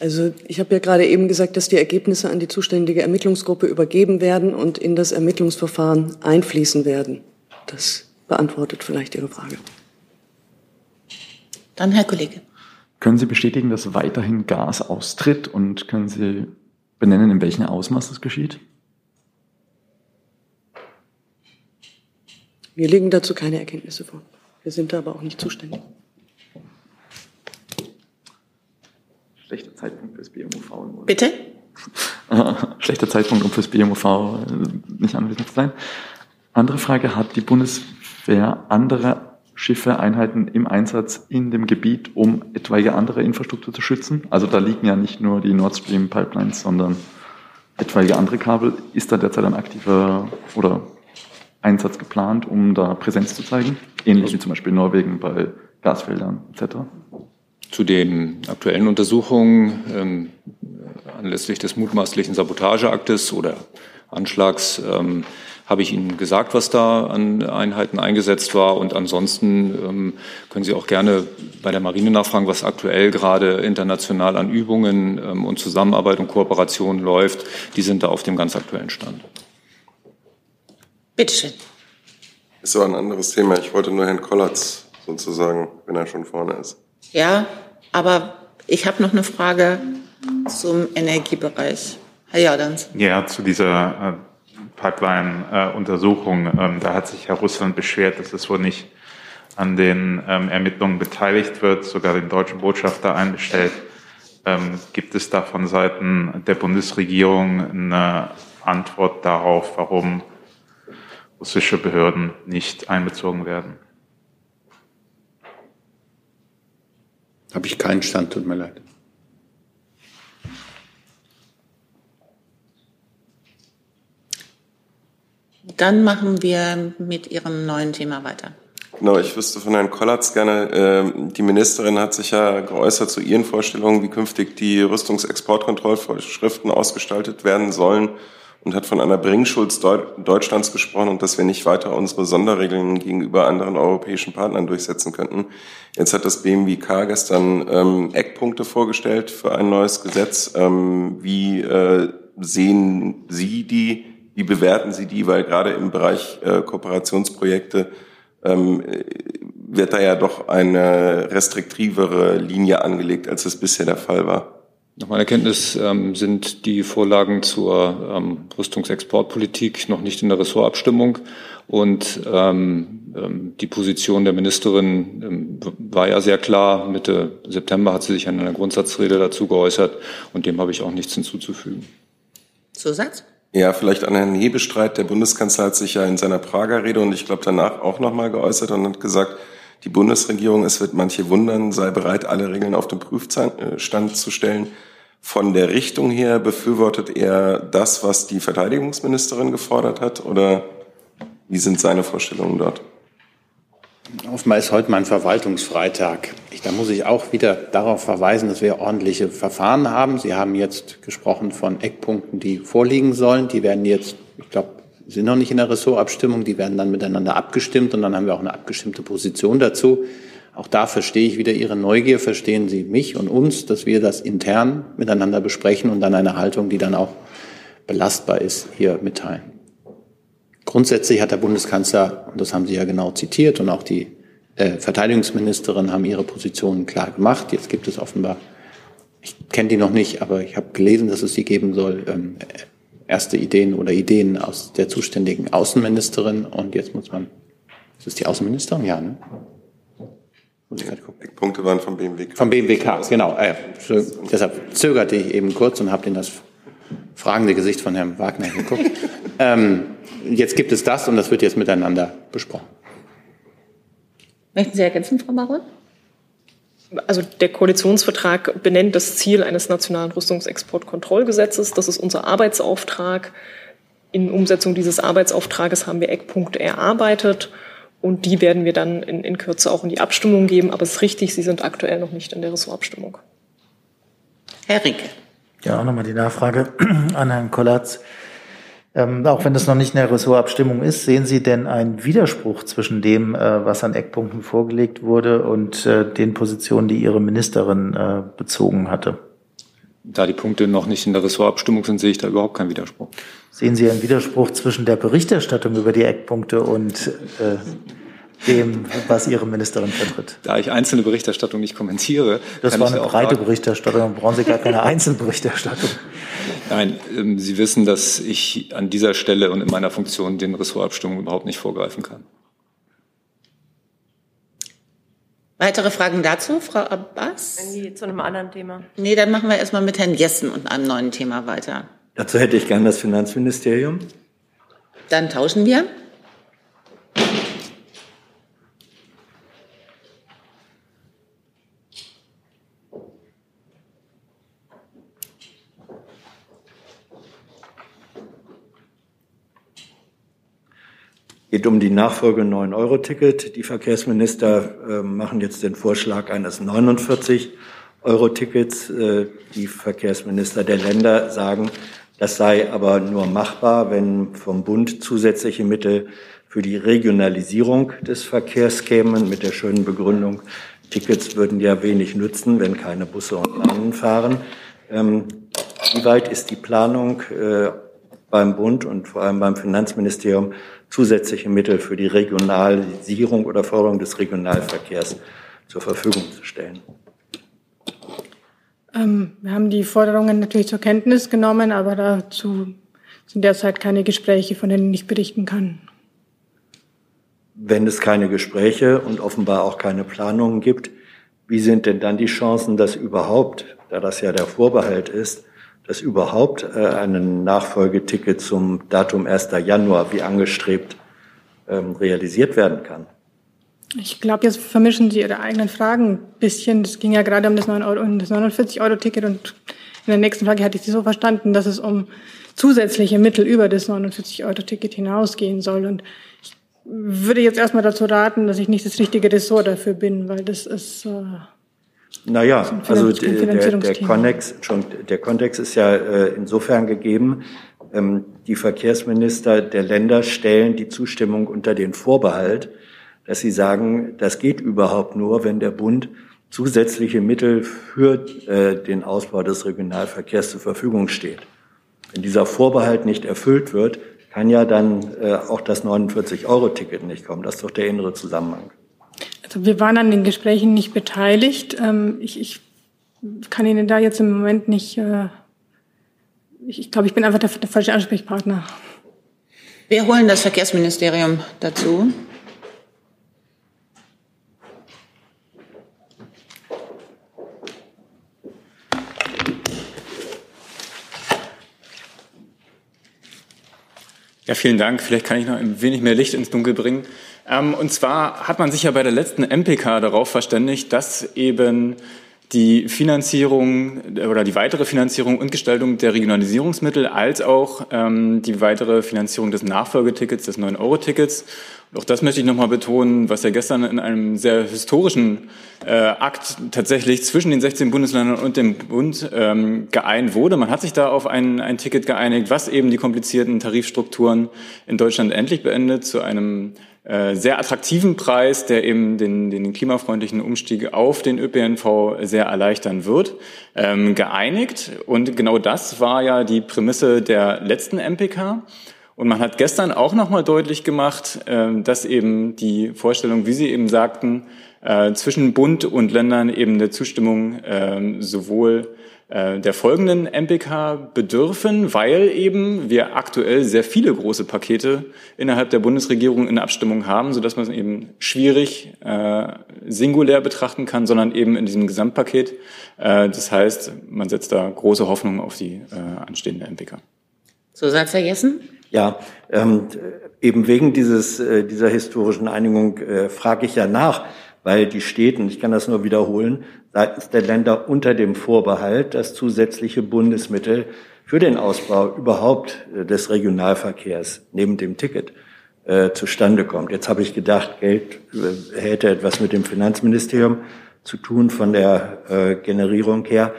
Also ich habe ja gerade eben gesagt, dass die Ergebnisse an die zuständige Ermittlungsgruppe übergeben werden und in das Ermittlungsverfahren einfließen werden. Das beantwortet vielleicht Ihre Frage. Dann Herr Kollege. Können Sie bestätigen, dass weiterhin Gas austritt und können Sie benennen, in welchem Ausmaß das geschieht? Mir liegen dazu keine Erkenntnisse vor. Wir sind da aber auch nicht zuständig. Schlechter Zeitpunkt fürs BMUV. Bitte? Schlechter Zeitpunkt, um fürs BMUV äh, nicht anwesend zu sein. Andere Frage, hat die Bundeswehr andere Schiffe, Einheiten im Einsatz in dem Gebiet, um etwaige andere Infrastruktur zu schützen? Also da liegen ja nicht nur die Nord Stream Pipelines, sondern etwaige andere Kabel. Ist da derzeit ein aktiver oder Einsatz geplant, um da Präsenz zu zeigen? Ähnlich wie zum Beispiel Norwegen bei Gasfeldern etc. Zu den aktuellen Untersuchungen ähm, anlässlich des mutmaßlichen Sabotageaktes oder Anschlags ähm, habe ich Ihnen gesagt, was da an Einheiten eingesetzt war. Und ansonsten ähm, können Sie auch gerne bei der Marine nachfragen, was aktuell gerade international an Übungen ähm, und Zusammenarbeit und Kooperation läuft. Die sind da auf dem ganz aktuellen Stand. Bitte schön. Ist aber ein anderes Thema. Ich wollte nur Herrn Kollatz sozusagen, wenn er schon vorne ist. Ja, aber ich habe noch eine Frage zum Energiebereich. Herr Jordans. Ja, zu dieser äh, Pipeline-Untersuchung. Ähm, da hat sich ja Russland beschwert, dass es wohl nicht an den ähm, Ermittlungen beteiligt wird, sogar den deutschen Botschafter einbestellt. Ähm, gibt es da von Seiten der Bundesregierung eine Antwort darauf, warum russische Behörden nicht einbezogen werden. Habe ich keinen Stand, tut mir leid. Dann machen wir mit Ihrem neuen Thema weiter. Genau, ich wüsste von Herrn Kollatz gerne, äh, die Ministerin hat sich ja geäußert zu ihren Vorstellungen, wie künftig die Rüstungsexportkontrollvorschriften ausgestaltet werden sollen und hat von einer Bringschuld Deutschlands gesprochen und dass wir nicht weiter unsere Sonderregeln gegenüber anderen europäischen Partnern durchsetzen könnten. Jetzt hat das BMWK gestern ähm, Eckpunkte vorgestellt für ein neues Gesetz. Ähm, wie äh, sehen Sie die? Wie bewerten Sie die? Weil gerade im Bereich äh, Kooperationsprojekte ähm, wird da ja doch eine restriktivere Linie angelegt, als es bisher der Fall war. Nach meiner Kenntnis ähm, sind die Vorlagen zur ähm, Rüstungsexportpolitik noch nicht in der Ressortabstimmung. Und ähm, ähm, die Position der Ministerin ähm, war ja sehr klar. Mitte September hat sie sich in einer Grundsatzrede dazu geäußert und dem habe ich auch nichts hinzuzufügen. Zusatz? Ja, vielleicht an Herrn Hebestreit. Der Bundeskanzler hat sich ja in seiner Prager Rede und ich glaube danach auch nochmal geäußert und hat gesagt, die Bundesregierung, es wird manche wundern, sei bereit, alle Regeln auf den Prüfstand zu stellen. Von der Richtung her befürwortet er das, was die Verteidigungsministerin gefordert hat, oder wie sind seine Vorstellungen dort? Ist heute mein Verwaltungsfreitag. Ich, da muss ich auch wieder darauf verweisen, dass wir ordentliche Verfahren haben. Sie haben jetzt gesprochen von Eckpunkten, die vorliegen sollen. Die werden jetzt, ich glaube, sind noch nicht in der Ressortabstimmung, die werden dann miteinander abgestimmt und dann haben wir auch eine abgestimmte Position dazu. Auch da verstehe ich wieder Ihre Neugier, verstehen Sie mich und uns, dass wir das intern miteinander besprechen und dann eine Haltung, die dann auch belastbar ist, hier mitteilen. Grundsätzlich hat der Bundeskanzler, und das haben Sie ja genau zitiert, und auch die äh, Verteidigungsministerin haben ihre Positionen klar gemacht. Jetzt gibt es offenbar, ich kenne die noch nicht, aber ich habe gelesen, dass es sie geben soll, ähm, erste Ideen oder Ideen aus der zuständigen Außenministerin. Und jetzt muss man, ist es die Außenministerin? Ja, ne? Die Punkte waren vom BMWK. Vom BMWK, genau. Äh, deshalb zögerte ich eben kurz und habe in das fragende Gesicht von Herrn Wagner geguckt. ähm, jetzt gibt es das und das wird jetzt miteinander besprochen. Möchten Sie ergänzen, Frau Baron? Also der Koalitionsvertrag benennt das Ziel eines nationalen Rüstungsexportkontrollgesetzes. Das ist unser Arbeitsauftrag. In Umsetzung dieses Arbeitsauftrages haben wir Eckpunkte erarbeitet und die werden wir dann in, in Kürze auch in die Abstimmung geben. Aber es ist richtig, sie sind aktuell noch nicht in der Ressortabstimmung. Herr Rinke. Ja, auch nochmal die Nachfrage an Herrn Kollatz. Ähm, auch wenn das noch nicht in der Ressortabstimmung ist, sehen Sie denn einen Widerspruch zwischen dem, äh, was an Eckpunkten vorgelegt wurde und äh, den Positionen, die Ihre Ministerin äh, bezogen hatte? Da die Punkte noch nicht in der Ressortabstimmung sind, sehe ich da überhaupt keinen Widerspruch. Sehen Sie einen Widerspruch zwischen der Berichterstattung über die Eckpunkte und äh, dem, was Ihre Ministerin vertritt. Da ich einzelne Berichterstattung nicht kommentiere. Das war eine breite sagen, Berichterstattung, dann brauchen Sie gar keine Einzelberichterstattung. Nein, ähm, Sie wissen, dass ich an dieser Stelle und in meiner Funktion den Ressortabstimmungen überhaupt nicht vorgreifen kann. Weitere Fragen dazu, Frau Abbas? Nee, zu einem anderen Thema. Nee, dann machen wir erstmal mit Herrn Jessen und einem neuen Thema weiter. Dazu hätte ich gern das Finanzministerium. Dann tauschen wir. Geht um die Nachfolge 9-Euro-Ticket. Die Verkehrsminister äh, machen jetzt den Vorschlag eines 49-Euro-Tickets. Äh, die Verkehrsminister der Länder sagen, das sei aber nur machbar, wenn vom Bund zusätzliche Mittel für die Regionalisierung des Verkehrs kämen, mit der schönen Begründung, Tickets würden ja wenig nützen, wenn keine Busse und Bahnen fahren. Ähm, wie weit ist die Planung äh, beim Bund und vor allem beim Finanzministerium zusätzliche Mittel für die Regionalisierung oder Förderung des Regionalverkehrs zur Verfügung zu stellen. Ähm, wir haben die Forderungen natürlich zur Kenntnis genommen, aber dazu sind derzeit keine Gespräche, von denen ich berichten kann. Wenn es keine Gespräche und offenbar auch keine Planungen gibt, wie sind denn dann die Chancen, dass überhaupt, da das ja der Vorbehalt ist, dass überhaupt äh, ein Nachfolgeticket zum Datum 1. Januar wie angestrebt ähm, realisiert werden kann. Ich glaube, jetzt vermischen Sie Ihre eigenen Fragen ein bisschen. Es ging ja gerade um das, 9 Euro, um das 49-Euro-Ticket und in der nächsten Frage hatte ich Sie so verstanden, dass es um zusätzliche Mittel über das 49-Euro-Ticket hinausgehen soll. Und ich würde jetzt erstmal dazu raten, dass ich nicht das richtige Ressort dafür bin, weil das ist äh, naja, also der, der, Kontext, der Kontext ist ja äh, insofern gegeben, ähm, die Verkehrsminister der Länder stellen die Zustimmung unter den Vorbehalt, dass sie sagen, das geht überhaupt nur, wenn der Bund zusätzliche Mittel für äh, den Ausbau des Regionalverkehrs zur Verfügung steht. Wenn dieser Vorbehalt nicht erfüllt wird, kann ja dann äh, auch das 49-Euro-Ticket nicht kommen. Das ist doch der innere Zusammenhang. Also wir waren an den Gesprächen nicht beteiligt. Ähm, ich, ich kann Ihnen da jetzt im Moment nicht, äh, ich, ich glaube, ich bin einfach der, der falsche Ansprechpartner. Wir holen das Verkehrsministerium dazu. Ja, vielen Dank. Vielleicht kann ich noch ein wenig mehr Licht ins Dunkel bringen. Ähm, und zwar hat man sich ja bei der letzten MPK darauf verständigt, dass eben die Finanzierung oder die weitere Finanzierung und Gestaltung der Regionalisierungsmittel als auch ähm, die weitere Finanzierung des Nachfolgetickets, des 9-Euro-Tickets. Auch das möchte ich nochmal betonen, was ja gestern in einem sehr historischen äh, Akt tatsächlich zwischen den 16 Bundesländern und dem Bund ähm, geeint wurde. Man hat sich da auf ein, ein Ticket geeinigt, was eben die komplizierten Tarifstrukturen in Deutschland endlich beendet zu einem sehr attraktiven Preis, der eben den, den klimafreundlichen Umstieg auf den ÖPNV sehr erleichtern wird, ähm, geeinigt. Und genau das war ja die Prämisse der letzten MPK. Und man hat gestern auch nochmal deutlich gemacht, äh, dass eben die Vorstellung, wie Sie eben sagten, äh, zwischen Bund und Ländern eben eine Zustimmung äh, sowohl äh, der folgenden MPK bedürfen, weil eben wir aktuell sehr viele große Pakete innerhalb der Bundesregierung in Abstimmung haben, sodass man es eben schwierig äh, singulär betrachten kann, sondern eben in diesem Gesamtpaket. Äh, das heißt, man setzt da große Hoffnung auf die äh, anstehende MPK. Zusatz, Herr Jessen? Ja, ähm, eben wegen dieses, äh, dieser historischen Einigung äh, frage ich ja nach, weil die steht, und ich kann das nur wiederholen, seitens der Länder unter dem Vorbehalt, dass zusätzliche Bundesmittel für den Ausbau überhaupt äh, des Regionalverkehrs neben dem Ticket äh, zustande kommt. Jetzt habe ich gedacht, Geld äh, hätte etwas mit dem Finanzministerium zu tun von der äh, Generierung her.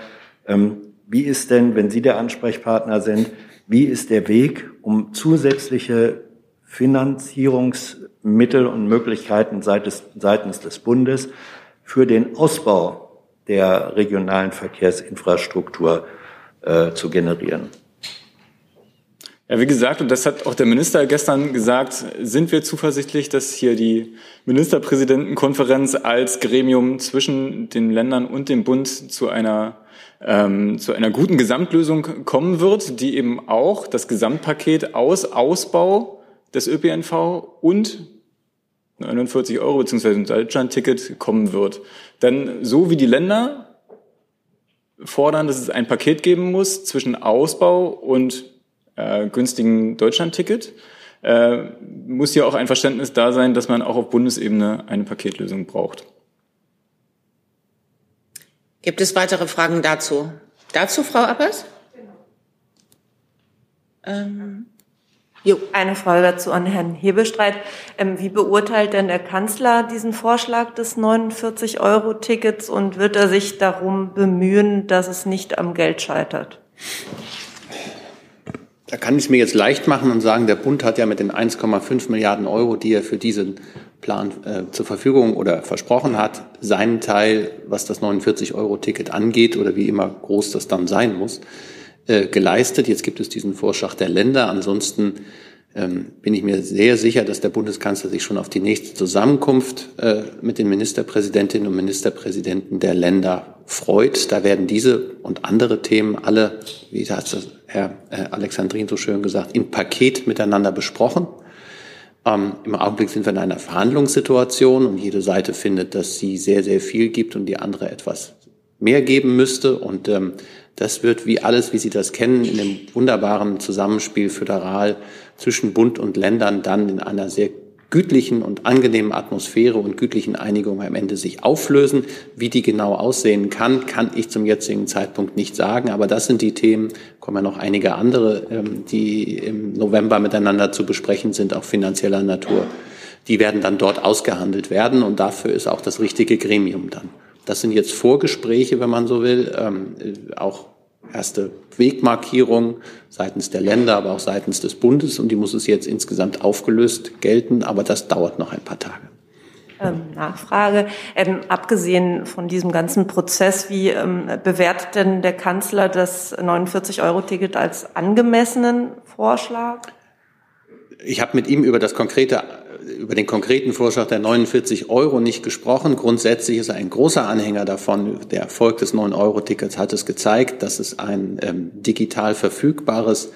Ähm, wie ist denn, wenn Sie der Ansprechpartner sind, wie ist der Weg, um zusätzliche Finanzierungsmittel und Möglichkeiten seitens, seitens des Bundes für den Ausbau der regionalen Verkehrsinfrastruktur äh, zu generieren. Ja, wie gesagt, und das hat auch der Minister gestern gesagt, sind wir zuversichtlich, dass hier die Ministerpräsidentenkonferenz als Gremium zwischen den Ländern und dem Bund zu einer, ähm, zu einer guten Gesamtlösung kommen wird, die eben auch das Gesamtpaket aus Ausbau des ÖPNV und 49 Euro beziehungsweise ein Deutschland-Ticket kommen wird. Denn so wie die Länder fordern, dass es ein Paket geben muss zwischen Ausbau und äh, günstigen Deutschland-Ticket, äh, muss hier auch ein Verständnis da sein, dass man auch auf Bundesebene eine Paketlösung braucht. Gibt es weitere Fragen dazu? Dazu, Frau Appers? Ähm, Jo, eine Frage dazu an Herrn Hebestreit. Ähm, wie beurteilt denn der Kanzler diesen Vorschlag des 49-Euro-Tickets und wird er sich darum bemühen, dass es nicht am Geld scheitert? Da kann ich es mir jetzt leicht machen und sagen, der Bund hat ja mit den 1,5 Milliarden Euro, die er für diesen Plan äh, zur Verfügung oder versprochen hat, seinen Teil, was das 49-Euro-Ticket angeht oder wie immer groß das dann sein muss, äh, geleistet. Jetzt gibt es diesen Vorschlag der Länder. Ansonsten ähm, bin ich mir sehr sicher, dass der Bundeskanzler sich schon auf die nächste Zusammenkunft äh, mit den Ministerpräsidentinnen und Ministerpräsidenten der Länder freut. Da werden diese und andere Themen alle, wie hat das Herr äh, Alexandrin so schön gesagt, im Paket miteinander besprochen. Ähm, Im Augenblick sind wir in einer Verhandlungssituation und jede Seite findet, dass sie sehr, sehr viel gibt und die andere etwas mehr geben müsste. Und ähm, das wird wie alles, wie Sie das kennen, in dem wunderbaren Zusammenspiel föderal zwischen Bund und Ländern dann in einer sehr gütlichen und angenehmen Atmosphäre und gütlichen Einigung am Ende sich auflösen. Wie die genau aussehen kann, kann ich zum jetzigen Zeitpunkt nicht sagen. Aber das sind die Themen, kommen ja noch einige andere, ähm, die im November miteinander zu besprechen sind, auch finanzieller Natur. Die werden dann dort ausgehandelt werden und dafür ist auch das richtige Gremium dann. Das sind jetzt Vorgespräche, wenn man so will, ähm, auch erste Wegmarkierung seitens der Länder, aber auch seitens des Bundes. Und die muss es jetzt insgesamt aufgelöst gelten. Aber das dauert noch ein paar Tage. Ähm, Nachfrage. Ähm, abgesehen von diesem ganzen Prozess, wie ähm, bewertet denn der Kanzler das 49-Euro-Ticket als angemessenen Vorschlag? Ich habe mit ihm über das konkrete über den konkreten Vorschlag der 49 Euro nicht gesprochen. Grundsätzlich ist er ein großer Anhänger davon. Der Erfolg des 9-Euro-Tickets hat es gezeigt, dass es ein ähm, digital verfügbares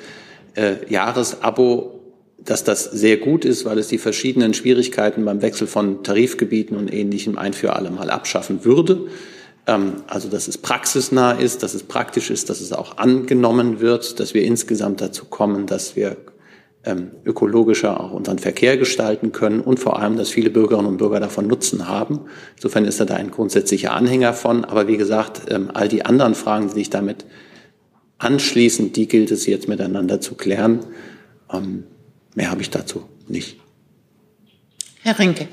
äh, Jahresabo dass das sehr gut ist, weil es die verschiedenen Schwierigkeiten beim Wechsel von Tarifgebieten und Ähnlichem ein für alle Mal abschaffen würde. Ähm, also, dass es praxisnah ist, dass es praktisch ist, dass es auch angenommen wird, dass wir insgesamt dazu kommen, dass wir ähm, ökologischer auch unseren Verkehr gestalten können und vor allem, dass viele Bürgerinnen und Bürger davon Nutzen haben. Insofern ist er da ein grundsätzlicher Anhänger von. Aber wie gesagt, ähm, all die anderen Fragen, die sich damit anschließen, die gilt es jetzt miteinander zu klären. Ähm, mehr habe ich dazu nicht. Herr Rinke.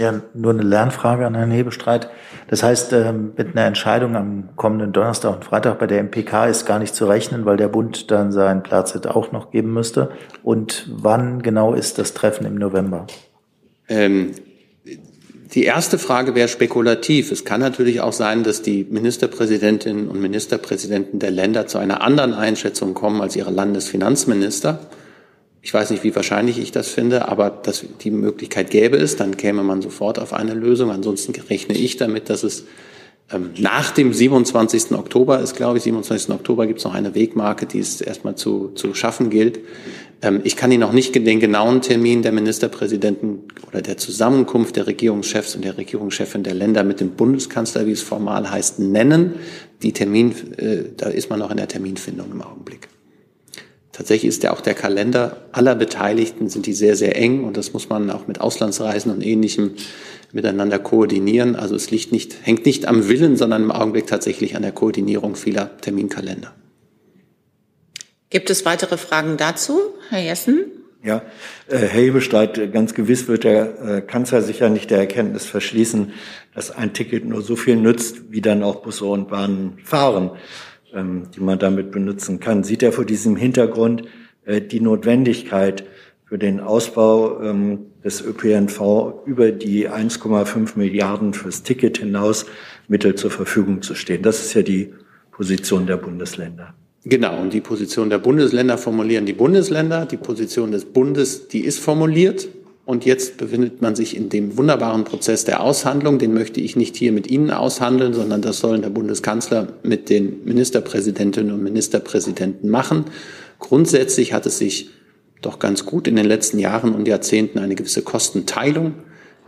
Ja, nur eine Lernfrage an Herrn Hebestreit. Das heißt, ähm, mit einer Entscheidung am kommenden Donnerstag und Freitag bei der MPK ist gar nicht zu rechnen, weil der Bund dann seinen Platz auch noch geben müsste. Und wann genau ist das Treffen im November? Ähm, die erste Frage wäre spekulativ. Es kann natürlich auch sein, dass die Ministerpräsidentinnen und Ministerpräsidenten der Länder zu einer anderen Einschätzung kommen als ihre Landesfinanzminister. Ich weiß nicht, wie wahrscheinlich ich das finde, aber dass die Möglichkeit gäbe es, dann käme man sofort auf eine Lösung. Ansonsten rechne ich damit, dass es Ähm, nach dem 27. Oktober ist, glaube ich, 27. Oktober gibt es noch eine Wegmarke, die es erstmal zu, zu schaffen gilt. Ähm, ich kann Ihnen noch nicht den genauen Termin der Ministerpräsidenten oder der Zusammenkunft der Regierungschefs und der Regierungschefin der Länder mit dem Bundeskanzler, wie es formal heißt, nennen. Die Termin, äh, da ist man noch in der Terminfindung im Augenblick. Tatsächlich ist ja auch der Kalender aller Beteiligten sind die sehr, sehr eng und das muss man auch mit Auslandsreisen und Ähnlichem miteinander koordinieren. Also es liegt nicht, hängt nicht am Willen, sondern im Augenblick tatsächlich an der Koordinierung vieler Terminkalender. Gibt es weitere Fragen dazu, Herr Jessen? Ja, äh, Herr Hebestreit, ganz gewiss wird der äh, Kanzler sicher nicht der Erkenntnis verschließen, dass ein Ticket nur so viel nützt, wie dann auch Busse und Bahnen fahren, die man damit benutzen kann. Sieht er vor diesem Hintergrund äh, die Notwendigkeit für den Ausbau ähm, des ÖPNV über die 1,5 Milliarden fürs Ticket hinaus Mittel zur Verfügung zu stehen? Das ist ja die Position der Bundesländer. Genau, und die Position der Bundesländer formulieren die Bundesländer. Die Position des Bundes, die ist formuliert. Und jetzt befindet man sich in dem wunderbaren Prozess der Aushandlung. Den möchte ich nicht hier mit Ihnen aushandeln, sondern das sollen der Bundeskanzler mit den Ministerpräsidentinnen und Ministerpräsidenten machen. Grundsätzlich hat es sich doch ganz gut in den letzten Jahren und Jahrzehnten eine gewisse Kostenteilung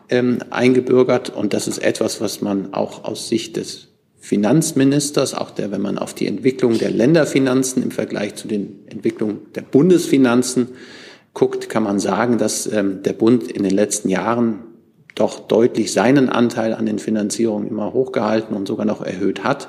ähm, eingebürgert. Und das ist etwas, was man auch aus Sicht des Finanzministers, auch der, wenn man auf die Entwicklung der Länderfinanzen im Vergleich zu den Entwicklungen der Bundesfinanzen guckt, kann man sagen, dass ähm, der Bund in den letzten Jahren doch deutlich seinen Anteil an den Finanzierungen immer hochgehalten und sogar noch erhöht hat.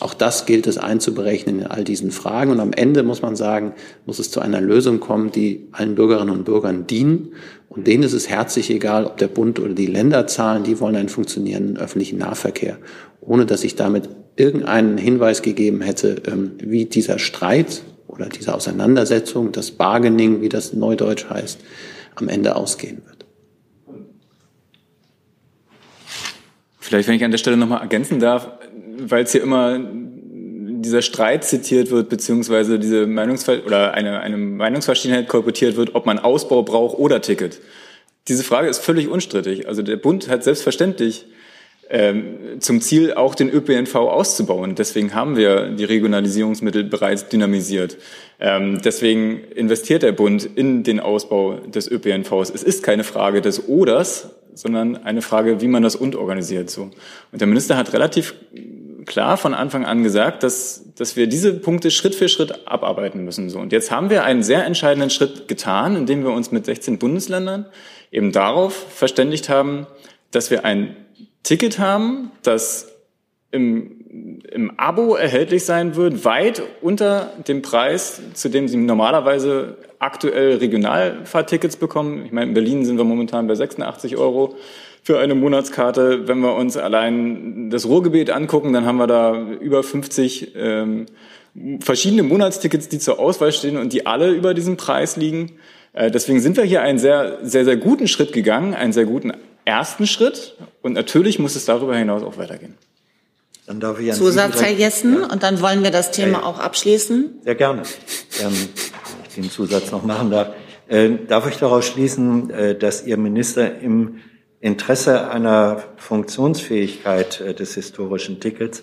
Auch das gilt es einzuberechnen in all diesen Fragen. Und am Ende muss man sagen, muss es zu einer Lösung kommen, die allen Bürgerinnen und Bürgern dienen. Und denen ist es herzlich egal, ob der Bund oder die Länder zahlen. Die wollen einen funktionierenden öffentlichen Nahverkehr ohne dass ich damit irgendeinen Hinweis gegeben hätte, ähm, wie dieser Streit oder diese Auseinandersetzung, das Bargaining, wie das neudeutsch heißt, am Ende ausgehen wird. Vielleicht, wenn ich an der Stelle nochmal ergänzen darf, weil es hier immer dieser Streit zitiert wird, beziehungsweise diese Meinungsver oder eine, eine Meinungsverschiedenheit kolportiert wird, ob man Ausbau braucht oder Ticket. Diese Frage ist völlig unstrittig. Also der Bund hat selbstverständlich zum Ziel, auch den ÖPNV auszubauen. Deswegen haben wir die Regionalisierungsmittel bereits dynamisiert. Ähm, deswegen investiert der Bund in den Ausbau des ÖPNVs. Es ist keine Frage des Oders, sondern eine Frage, wie man das und organisiert. So. Und der Minister hat relativ klar von Anfang an gesagt, dass, dass wir diese Punkte Schritt für Schritt abarbeiten müssen. So. Und jetzt haben wir einen sehr entscheidenden Schritt getan, indem wir uns mit 16 Bundesländern eben darauf verständigt haben, dass wir ein Ticket haben, das im, im Abo erhältlich sein wird, weit unter dem Preis, zu dem Sie normalerweise aktuell Regionalfahrtickets bekommen. Ich meine, in Berlin sind wir momentan bei 86 Euro für eine Monatskarte. Wenn wir uns allein das Ruhrgebiet angucken, dann haben wir da über 50 ähm, verschiedene Monatstickets, die zur Auswahl stehen und die alle über diesem Preis liegen. Äh, deswegen sind wir hier einen sehr, sehr, sehr guten Schritt gegangen, einen sehr guten ersten Schritt. Und natürlich muss es darüber hinaus auch weitergehen. Dann darf ich Zusatz, Herr Jessen, ja. und dann wollen wir das Thema ja, auch abschließen. Sehr gerne, ähm, ich den Zusatz noch machen darf. Äh, darf ich daraus schließen, äh, dass Ihr Minister im Interesse einer Funktionsfähigkeit äh, des historischen Tickets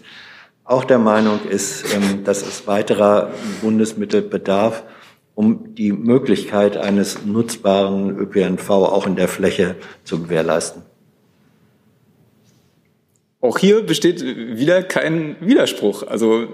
auch der Meinung ist, ähm, dass es weiterer Bundesmittel bedarf, um die Möglichkeit eines nutzbaren ÖPNV auch in der Fläche zu gewährleisten. Auch hier besteht wieder kein Widerspruch. Also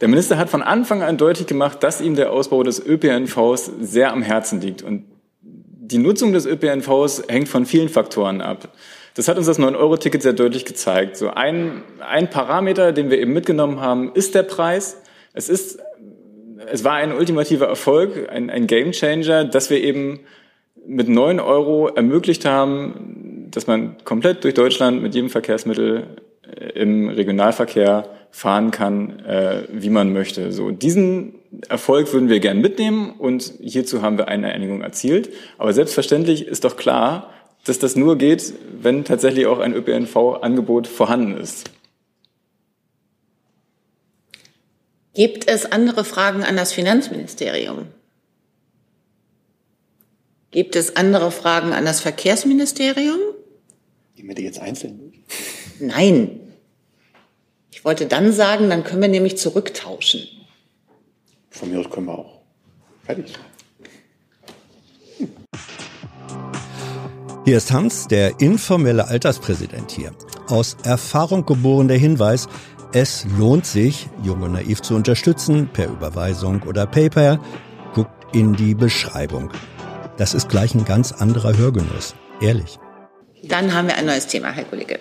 der Minister hat von Anfang an deutlich gemacht, dass ihm der Ausbau des ÖPNVs sehr am Herzen liegt. Und die Nutzung des ÖPNVs hängt von vielen Faktoren ab. Das hat uns das 9-Euro-Ticket sehr deutlich gezeigt. So ein, ein Parameter, den wir eben mitgenommen haben, ist der Preis. Es ist es war ein ultimativer Erfolg, ein, ein Gamechanger, dass wir eben mit neun Euro ermöglicht haben, dass man komplett durch Deutschland mit jedem Verkehrsmittel äh, im Regionalverkehr fahren kann, äh, wie man möchte. So diesen Erfolg würden wir gern mitnehmen und hierzu haben wir eine Einigung erzielt. Aber selbstverständlich ist doch klar, dass das nur geht, wenn tatsächlich auch ein ÖPNV-Angebot vorhanden ist. Gibt es andere Fragen an das Finanzministerium? Gibt es andere Fragen an das Verkehrsministerium? Gehen wir die jetzt einzeln durch? Nein. Ich wollte dann sagen, dann können wir nämlich zurücktauschen. Von mir aus können wir auch fertig sein. Hier ist Hans, der informelle Alterspräsident hier. Aus Erfahrung geboren der Hinweis, es lohnt sich, Jung und Naiv zu unterstützen, per Überweisung oder PayPal. Guckt in die Beschreibung. Das ist gleich ein ganz anderer Hörgenuss. Ehrlich. Dann haben wir ein neues Thema, Herr Kollege.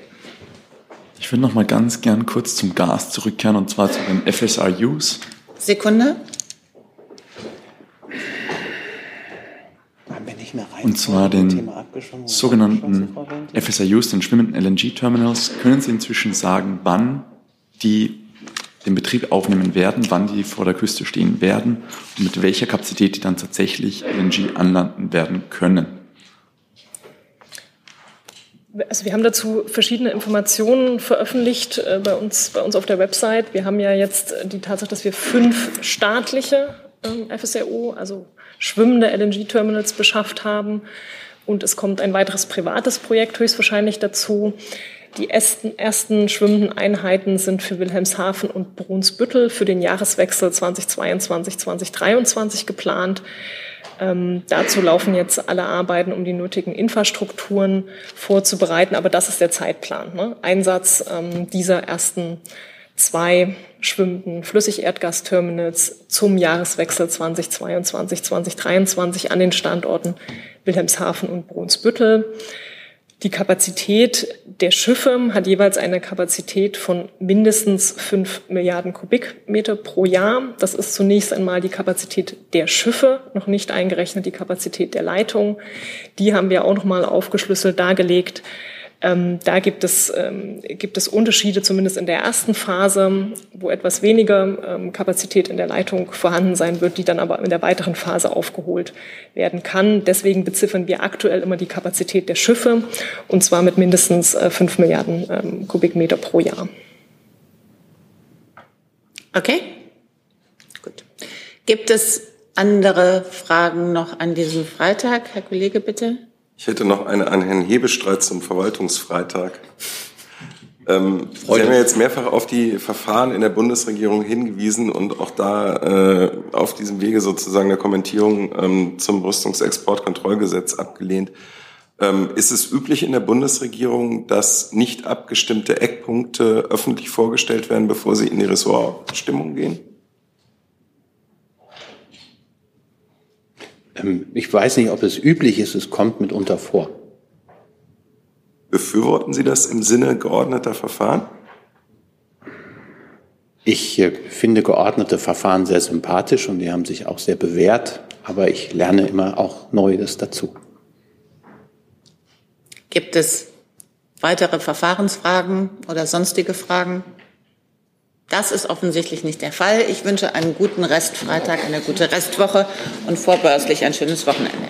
Ich würde noch mal ganz gern kurz zum Gas zurückkehren und zwar zu den FSRUs. Sekunde. Und zwar den sogenannten FSRUs, den schwimmenden LNG-Terminals. Können Sie inzwischen sagen, wann die den Betrieb aufnehmen werden, wann die vor der Küste stehen werden und mit welcher Kapazität die dann tatsächlich LNG anlanden werden können? Also wir haben dazu verschiedene Informationen veröffentlicht äh, bei, uns, bei uns auf der Website. Wir haben ja jetzt die Tatsache, dass wir fünf staatliche äh, FSRU, also schwimmende LNG-Terminals beschafft haben. Und es kommt ein weiteres privates Projekt höchstwahrscheinlich dazu. Die ersten, ersten schwimmenden Einheiten sind für Wilhelmshaven und Brunsbüttel für den Jahreswechsel 2022-2023 geplant. Ähm, dazu laufen jetzt alle Arbeiten, um die nötigen Infrastrukturen vorzubereiten. Aber das ist der Zeitplan. Ne? Einsatz ähm, dieser ersten zwei schwimmenden Flüssigerdgasterminals zum Jahreswechsel 2022-2023 an den Standorten Wilhelmshaven und Brunsbüttel. Die Kapazität der Schiffe hat jeweils eine Kapazität von mindestens fünf Milliarden Kubikmeter pro Jahr. Das ist zunächst einmal die Kapazität der Schiffe, noch nicht eingerechnet die Kapazität der Leitung. Die haben wir auch noch mal aufgeschlüsselt dargelegt. Ähm, da gibt es, ähm, gibt es Unterschiede, zumindest in der ersten Phase, wo etwas weniger ähm, Kapazität in der Leitung vorhanden sein wird, die dann aber in der weiteren Phase aufgeholt werden kann. Deswegen beziffern wir aktuell immer die Kapazität der Schiffe, und zwar mit mindestens äh, 5 Milliarden ähm, Kubikmeter pro Jahr. Okay, gut. Gibt es andere Fragen noch an diesem Freitag? Herr Kollege, bitte. Ich hätte noch eine an Herrn Hebestreit zum Verwaltungsfreitag. Ähm, Sie haben ja jetzt mehrfach auf die Verfahren in der Bundesregierung hingewiesen und auch da äh, auf diesem Wege sozusagen der Kommentierung ähm, zum Rüstungsexportkontrollgesetz abgelehnt. Ähm, ist es üblich in der Bundesregierung, dass nicht abgestimmte Eckpunkte öffentlich vorgestellt werden, bevor sie in die Ressortabstimmung gehen? Ich weiß nicht, ob es üblich ist, es kommt mitunter vor. Befürworten Sie das im Sinne geordneter Verfahren? Ich äh, finde geordnete Verfahren sehr sympathisch und die haben sich auch sehr bewährt, aber ich lerne immer auch Neues dazu. Gibt es weitere Verfahrensfragen oder sonstige Fragen? Das ist offensichtlich nicht der Fall. Ich wünsche einen guten Restfreitag, eine gute Restwoche und vorbörslich ein schönes Wochenende.